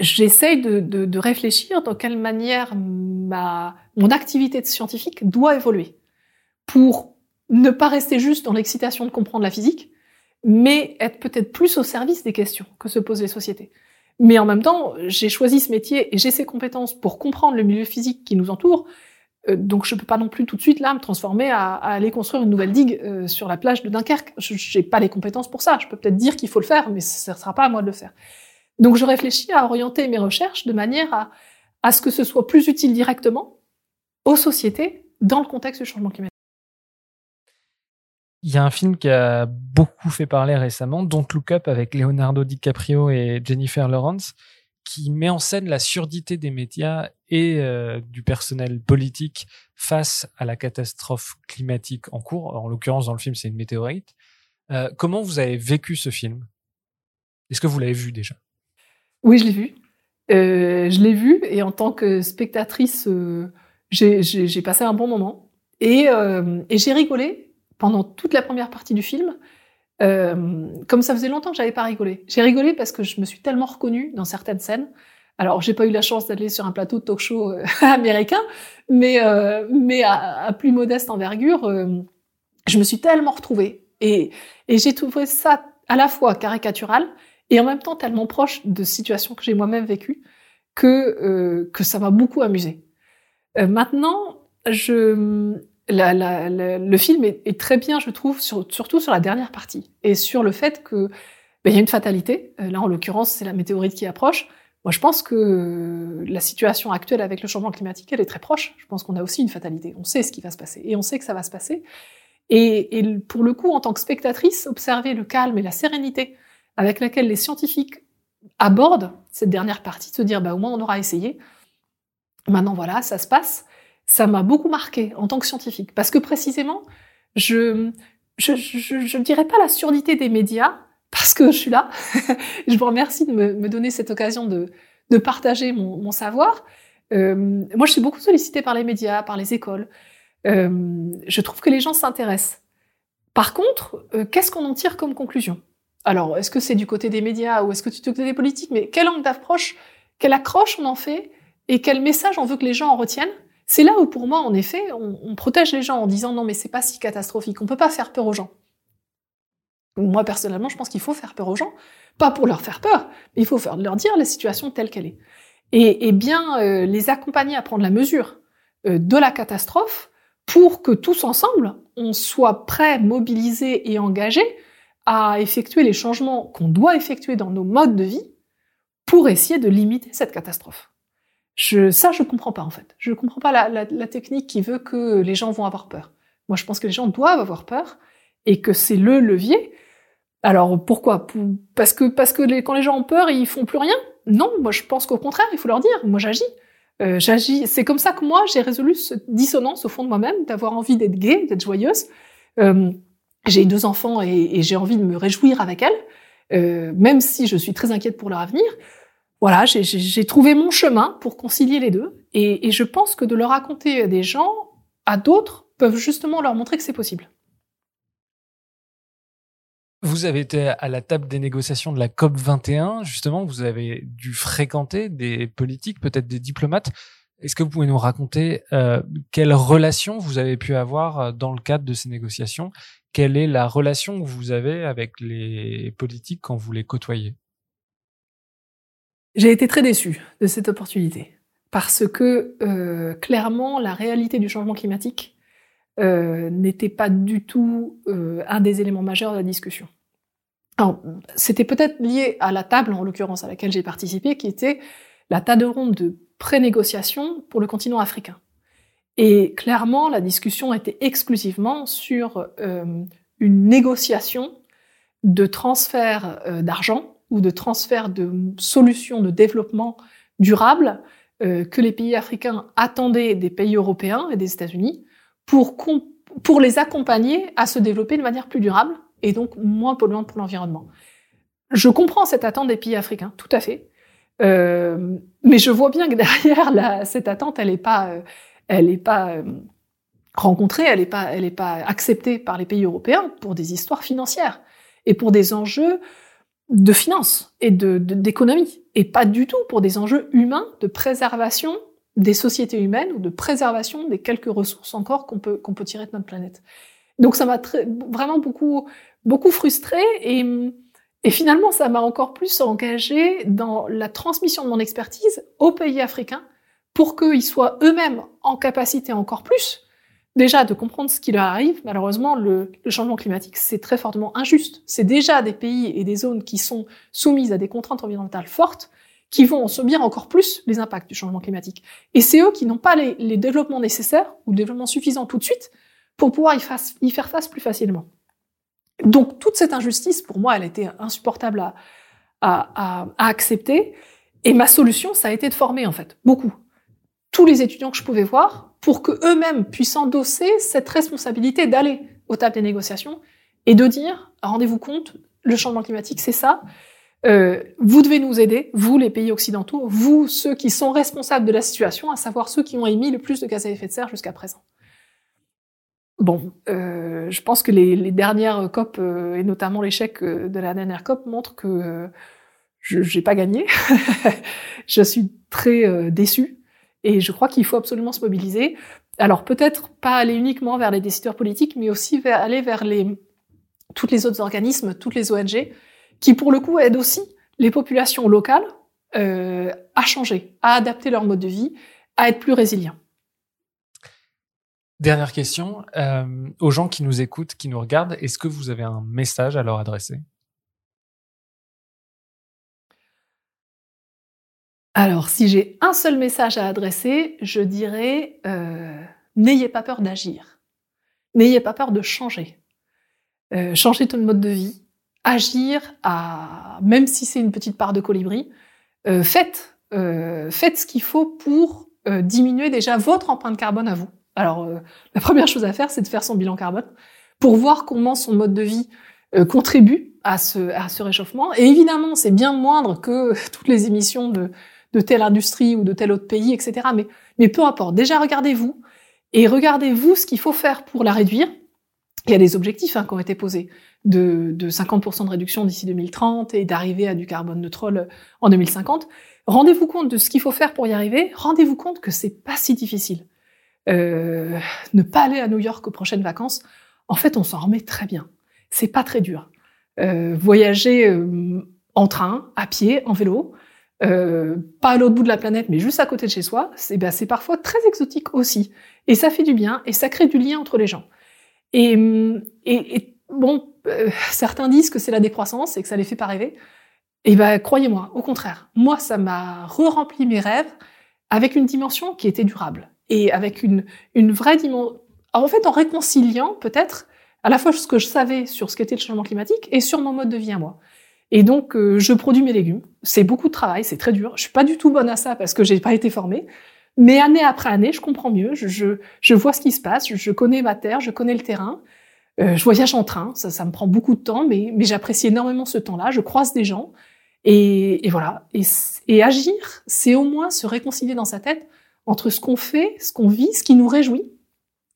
j'essaye de, de, de, réfléchir dans quelle manière ma, mon activité de scientifique doit évoluer pour ne pas rester juste dans l'excitation de comprendre la physique, mais être peut-être plus au service des questions que se posent les sociétés. Mais en même temps, j'ai choisi ce métier et j'ai ces compétences pour comprendre le milieu physique qui nous entoure. Euh, donc je peux pas non plus tout de suite là me transformer à, aller construire une nouvelle digue euh, sur la plage de Dunkerque. Je n'ai pas les compétences pour ça. Je peux peut-être dire qu'il faut le faire, mais ce ne sera pas à moi de le faire. Donc je réfléchis à orienter mes recherches de manière à ce que ce soit plus utile directement aux sociétés dans le contexte du changement climatique. Il y a un film qui a beaucoup fait parler récemment, Don't Look Up avec Leonardo DiCaprio et Jennifer Lawrence, qui met en scène la surdité des médias et euh, du personnel politique face à la catastrophe climatique en cours. En l'occurrence, dans le film, c'est une météorite. Euh, comment vous avez vécu ce film? Est-ce que vous l'avez vu déjà? Oui, je l'ai vu. Euh, je l'ai vu et en tant que spectatrice, j'ai passé un bon moment et j'ai rigolé pendant toute la première partie du film, euh, comme ça faisait longtemps que j'avais pas rigolé. J'ai rigolé parce que je me suis tellement reconnue dans certaines scènes. Alors, j'ai pas eu la chance d'aller sur un plateau de talk-show euh, américain, mais euh, mais à, plus modeste envergure, euh, je me suis tellement retrouvée et et j'ai trouvé ça à la fois caricatural et en même temps tellement proche de situations que j'ai moi-même vécues que euh, que ça m'a beaucoup amusé. maintenant, je le film est, très bien, je trouve, sur, surtout sur la dernière partie et sur le fait que ben, il y a une fatalité. Euh, là, en l'occurrence, c'est la météorite qui approche. Moi, je pense que la situation actuelle avec le changement climatique, elle est très proche. Je pense qu'on a aussi une fatalité. On sait ce qui va se passer et on sait que ça va se passer. Et, et pour le coup, en tant que spectatrice, observer le calme et la sérénité avec laquelle les scientifiques abordent cette dernière partie, se dire, bah, au moins on aura essayé. Maintenant, voilà, ça se passe ça m'a beaucoup marqué en tant que scientifique, parce que précisément, je je, je, je dirais pas la surdité des médias, parce que je suis là. je vous remercie de me, me, donner cette occasion de, de partager mon, mon savoir. Euh, moi, je suis beaucoup sollicitée par les médias, par les écoles. Euh, je trouve que les gens s'intéressent. Par contre, euh, qu'est-ce qu'on en tire comme conclusion? Alors, est-ce que c'est du côté des médias ou est-ce que c'est du côté des politiques? Mais quel angle d'approche, quelle accroche on en fait et quel message on veut que les gens en retiennent? C'est là où, pour moi, en effet, on, protège les gens en disant non, mais c'est pas si catastrophique. On peut pas faire peur aux gens. Moi, personnellement, je pense qu'il faut faire peur aux gens, pas pour leur faire peur, mais il faut leur dire la situation telle qu'elle est. Et, et bien euh, les accompagner à prendre la mesure euh, de la catastrophe pour que tous ensemble, on soit prêts, mobilisés et engagés à effectuer les changements qu'on doit effectuer dans nos modes de vie pour essayer de limiter cette catastrophe. Je, ça, je comprends pas en fait. Je comprends pas la, la, la, technique qui veut que les gens vont avoir peur. Moi, je pense que les gens doivent avoir peur et que c'est le levier. Alors pourquoi? Parce que parce que les, quand les gens ont peur, ils font plus rien? Non, moi je pense qu'au contraire, il faut leur dire. Moi, j'agis. Euh, j'agis. C'est comme ça que moi j'ai résolu cette dissonance au fond de moi-même, d'avoir envie d'être gaie, d'être joyeuse. Euh, j'ai deux enfants et, et j'ai envie de me réjouir avec elles, euh, même si je suis très inquiète pour leur avenir voilà, j'ai trouvé mon chemin pour concilier les deux. Et, et, je pense que de le raconter des gens, à d'autres, peuvent justement leur montrer que c'est possible. Vous avez été à la table des négociations de la COP 21, justement, vous avez dû fréquenter des politiques, peut-être des diplomates. Est-ce que vous pouvez nous raconter euh, quelle relation vous avez pu avoir euh, dans le cadre de ces négociations? Quelle est la relation que vous avez avec les politiques quand vous les côtoyez? J'ai été très déçue de cette opportunité parce que euh, clairement la réalité du changement climatique euh, n'était pas du tout euh, un des éléments majeurs de la discussion. Alors, c'était peut-être lié à la table, en l'occurrence à laquelle j'ai participé, qui était la table ronde de pré-négociation pour le continent africain. Et clairement, la discussion était exclusivement sur euh, une négociation de transfert euh, d'argent ou de transfert de solutions de développement durable euh, que les pays africains attendaient des pays européens et des États-Unis pour, pour les accompagner à se développer de manière plus durable et donc moins polluante pour l'environnement. Je comprends cette attente des pays africains, tout à fait. Euh, mais je vois bien que derrière la, cette attente, elle n'est pas, euh, elle est pas euh, rencontrée, elle n'est pas, elle est pas acceptée par les pays européens pour des histoires financières et pour des enjeux de finances et de d'économie, et pas du tout pour des enjeux humains de préservation des sociétés humaines ou de préservation des quelques ressources encore qu'on peut qu'on peut tirer de notre planète. Donc ça m'a vraiment beaucoup beaucoup frustrée et et finalement ça m'a encore plus engagée dans la transmission de mon expertise aux pays africains pour qu'ils soient eux-mêmes en capacité encore plus déjà de comprendre ce qui leur arrive. Malheureusement, le, changement climatique, c'est très fortement injuste. C'est déjà des pays et des zones qui sont soumises à des contraintes environnementales fortes qui vont subir encore plus les impacts du changement climatique. Et c'est eux qui n'ont pas les, développements nécessaires ou le développement suffisant tout de suite pour pouvoir y, faire face plus facilement. Donc toute cette injustice, pour moi, elle était insupportable à accepter. Et ma solution, ça a été de former, en fait, beaucoup. Tous les étudiants que je pouvais voir, pour que eux-mêmes puissent endosser cette responsabilité d'aller aux tables des négociations et de dire rendez-vous compte, le changement climatique, c'est ça. Euh, vous devez nous aider, vous les pays occidentaux, vous ceux qui sont responsables de la situation, à savoir ceux qui ont émis le plus de gaz à effet de serre jusqu'à présent. Bon, euh, je pense que les, les dernières COP euh, et notamment l'échec euh, de la dernière COP montrent que euh, je n'ai pas gagné. je suis très déçue et je crois qu'il faut absolument se mobiliser. Alors peut-être pas aller uniquement vers les décideurs politiques, mais aussi aller vers les, toutes les autres organismes, toutes les ONG, qui pour le coup aident aussi les populations locales euh, à changer, à adapter leur mode de vie, à être plus résilients. Dernière question, euh, aux gens qui nous écoutent, qui nous regardent, est-ce que vous avez un message à leur adresser? Alors, si j'ai un seul message à adresser, je dirais euh, n'ayez pas peur d'agir. N'ayez pas peur de changer. Euh, changer ton mode de vie. Agir à, même si c'est une petite part de colibri, euh, faites, euh, faites ce qu'il faut pour diminuer déjà votre empreinte carbone à vous. Alors, la première chose à faire, c'est de faire son bilan carbone pour voir comment son mode de vie contribue à ce réchauffement. Et évidemment, c'est bien moindre que toutes les émissions de, de telle industrie ou de tel autre pays, etc. Mais, mais peu importe. Déjà, regardez-vous et regardez-vous ce qu'il faut faire pour la réduire. Il y a des objectifs hein, qui ont été posés de, de 50% de réduction d'ici 2030 et d'arriver à du carbone neutre en 2050. Rendez-vous compte de ce qu'il faut faire pour y arriver. Rendez-vous compte que c'est pas si difficile. Euh, ne pas aller à New York aux prochaines vacances, en fait, on s'en remet très bien. C'est pas très dur. Euh, voyager euh, en train, à pied, en vélo, euh, pas à l'autre bout de la planète, mais juste à côté de chez soi, c'est ben, parfois très exotique aussi. Et ça fait du bien et ça crée du lien entre les gens. Et, et, et bon, euh, certains disent que c'est la décroissance et que ça les fait pas rêver. Et ben, croyez-moi, au contraire, moi, ça m'a re-rempli mes rêves avec une dimension qui était durable et avec une, une vraie dimension. En fait, en réconciliant peut-être à la fois ce que je savais sur ce qu'était le changement climatique et sur mon mode de vie à moi. Et donc, euh, je produis mes légumes. C'est beaucoup de travail, c'est très dur. Je suis pas du tout bonne à ça parce que j'ai pas été formée. Mais année après année, je comprends mieux. Je, je, je vois ce qui se passe. Je, connais ma terre, je connais le terrain. Euh, je voyage en train. Ça, ça me prend beaucoup de temps, mais, mais j'apprécie énormément ce temps-là. Je croise des gens. Et, et voilà. Et, et agir, c'est au moins se réconcilier dans sa tête entre ce qu'on fait, ce qu'on vit, ce qui nous réjouit,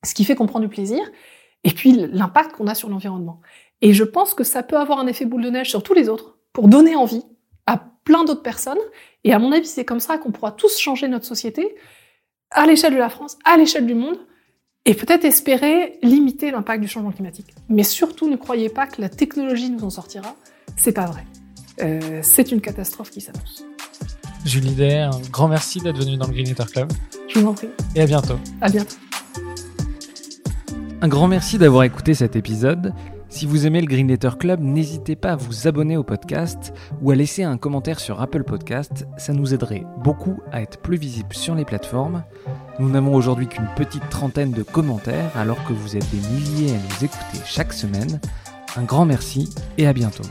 ce qui fait qu'on prend du plaisir, et puis l'impact qu'on a sur l'environnement. Et je pense que ça peut avoir un effet boule de neige sur tous les autres, pour donner envie à plein d'autres personnes. Et à mon avis, c'est comme ça qu'on pourra tous changer notre société à l'échelle de la France, à l'échelle du monde, et peut-être espérer limiter l'impact du changement climatique. Mais surtout, ne croyez pas que la technologie nous en sortira. C'est pas vrai. Euh, c'est une catastrophe qui s'annonce. Julie Day, un grand merci d'être venue dans le Green Club. Je vous en prie. Et à bientôt. À bientôt. Un grand merci d'avoir écouté cet épisode. Si vous aimez le Green Letter Club, n'hésitez pas à vous abonner au podcast ou à laisser un commentaire sur Apple Podcast. Ça nous aiderait beaucoup à être plus visible sur les plateformes. Nous n'avons aujourd'hui qu'une petite trentaine de commentaires alors que vous êtes des milliers à nous écouter chaque semaine. Un grand merci et à bientôt.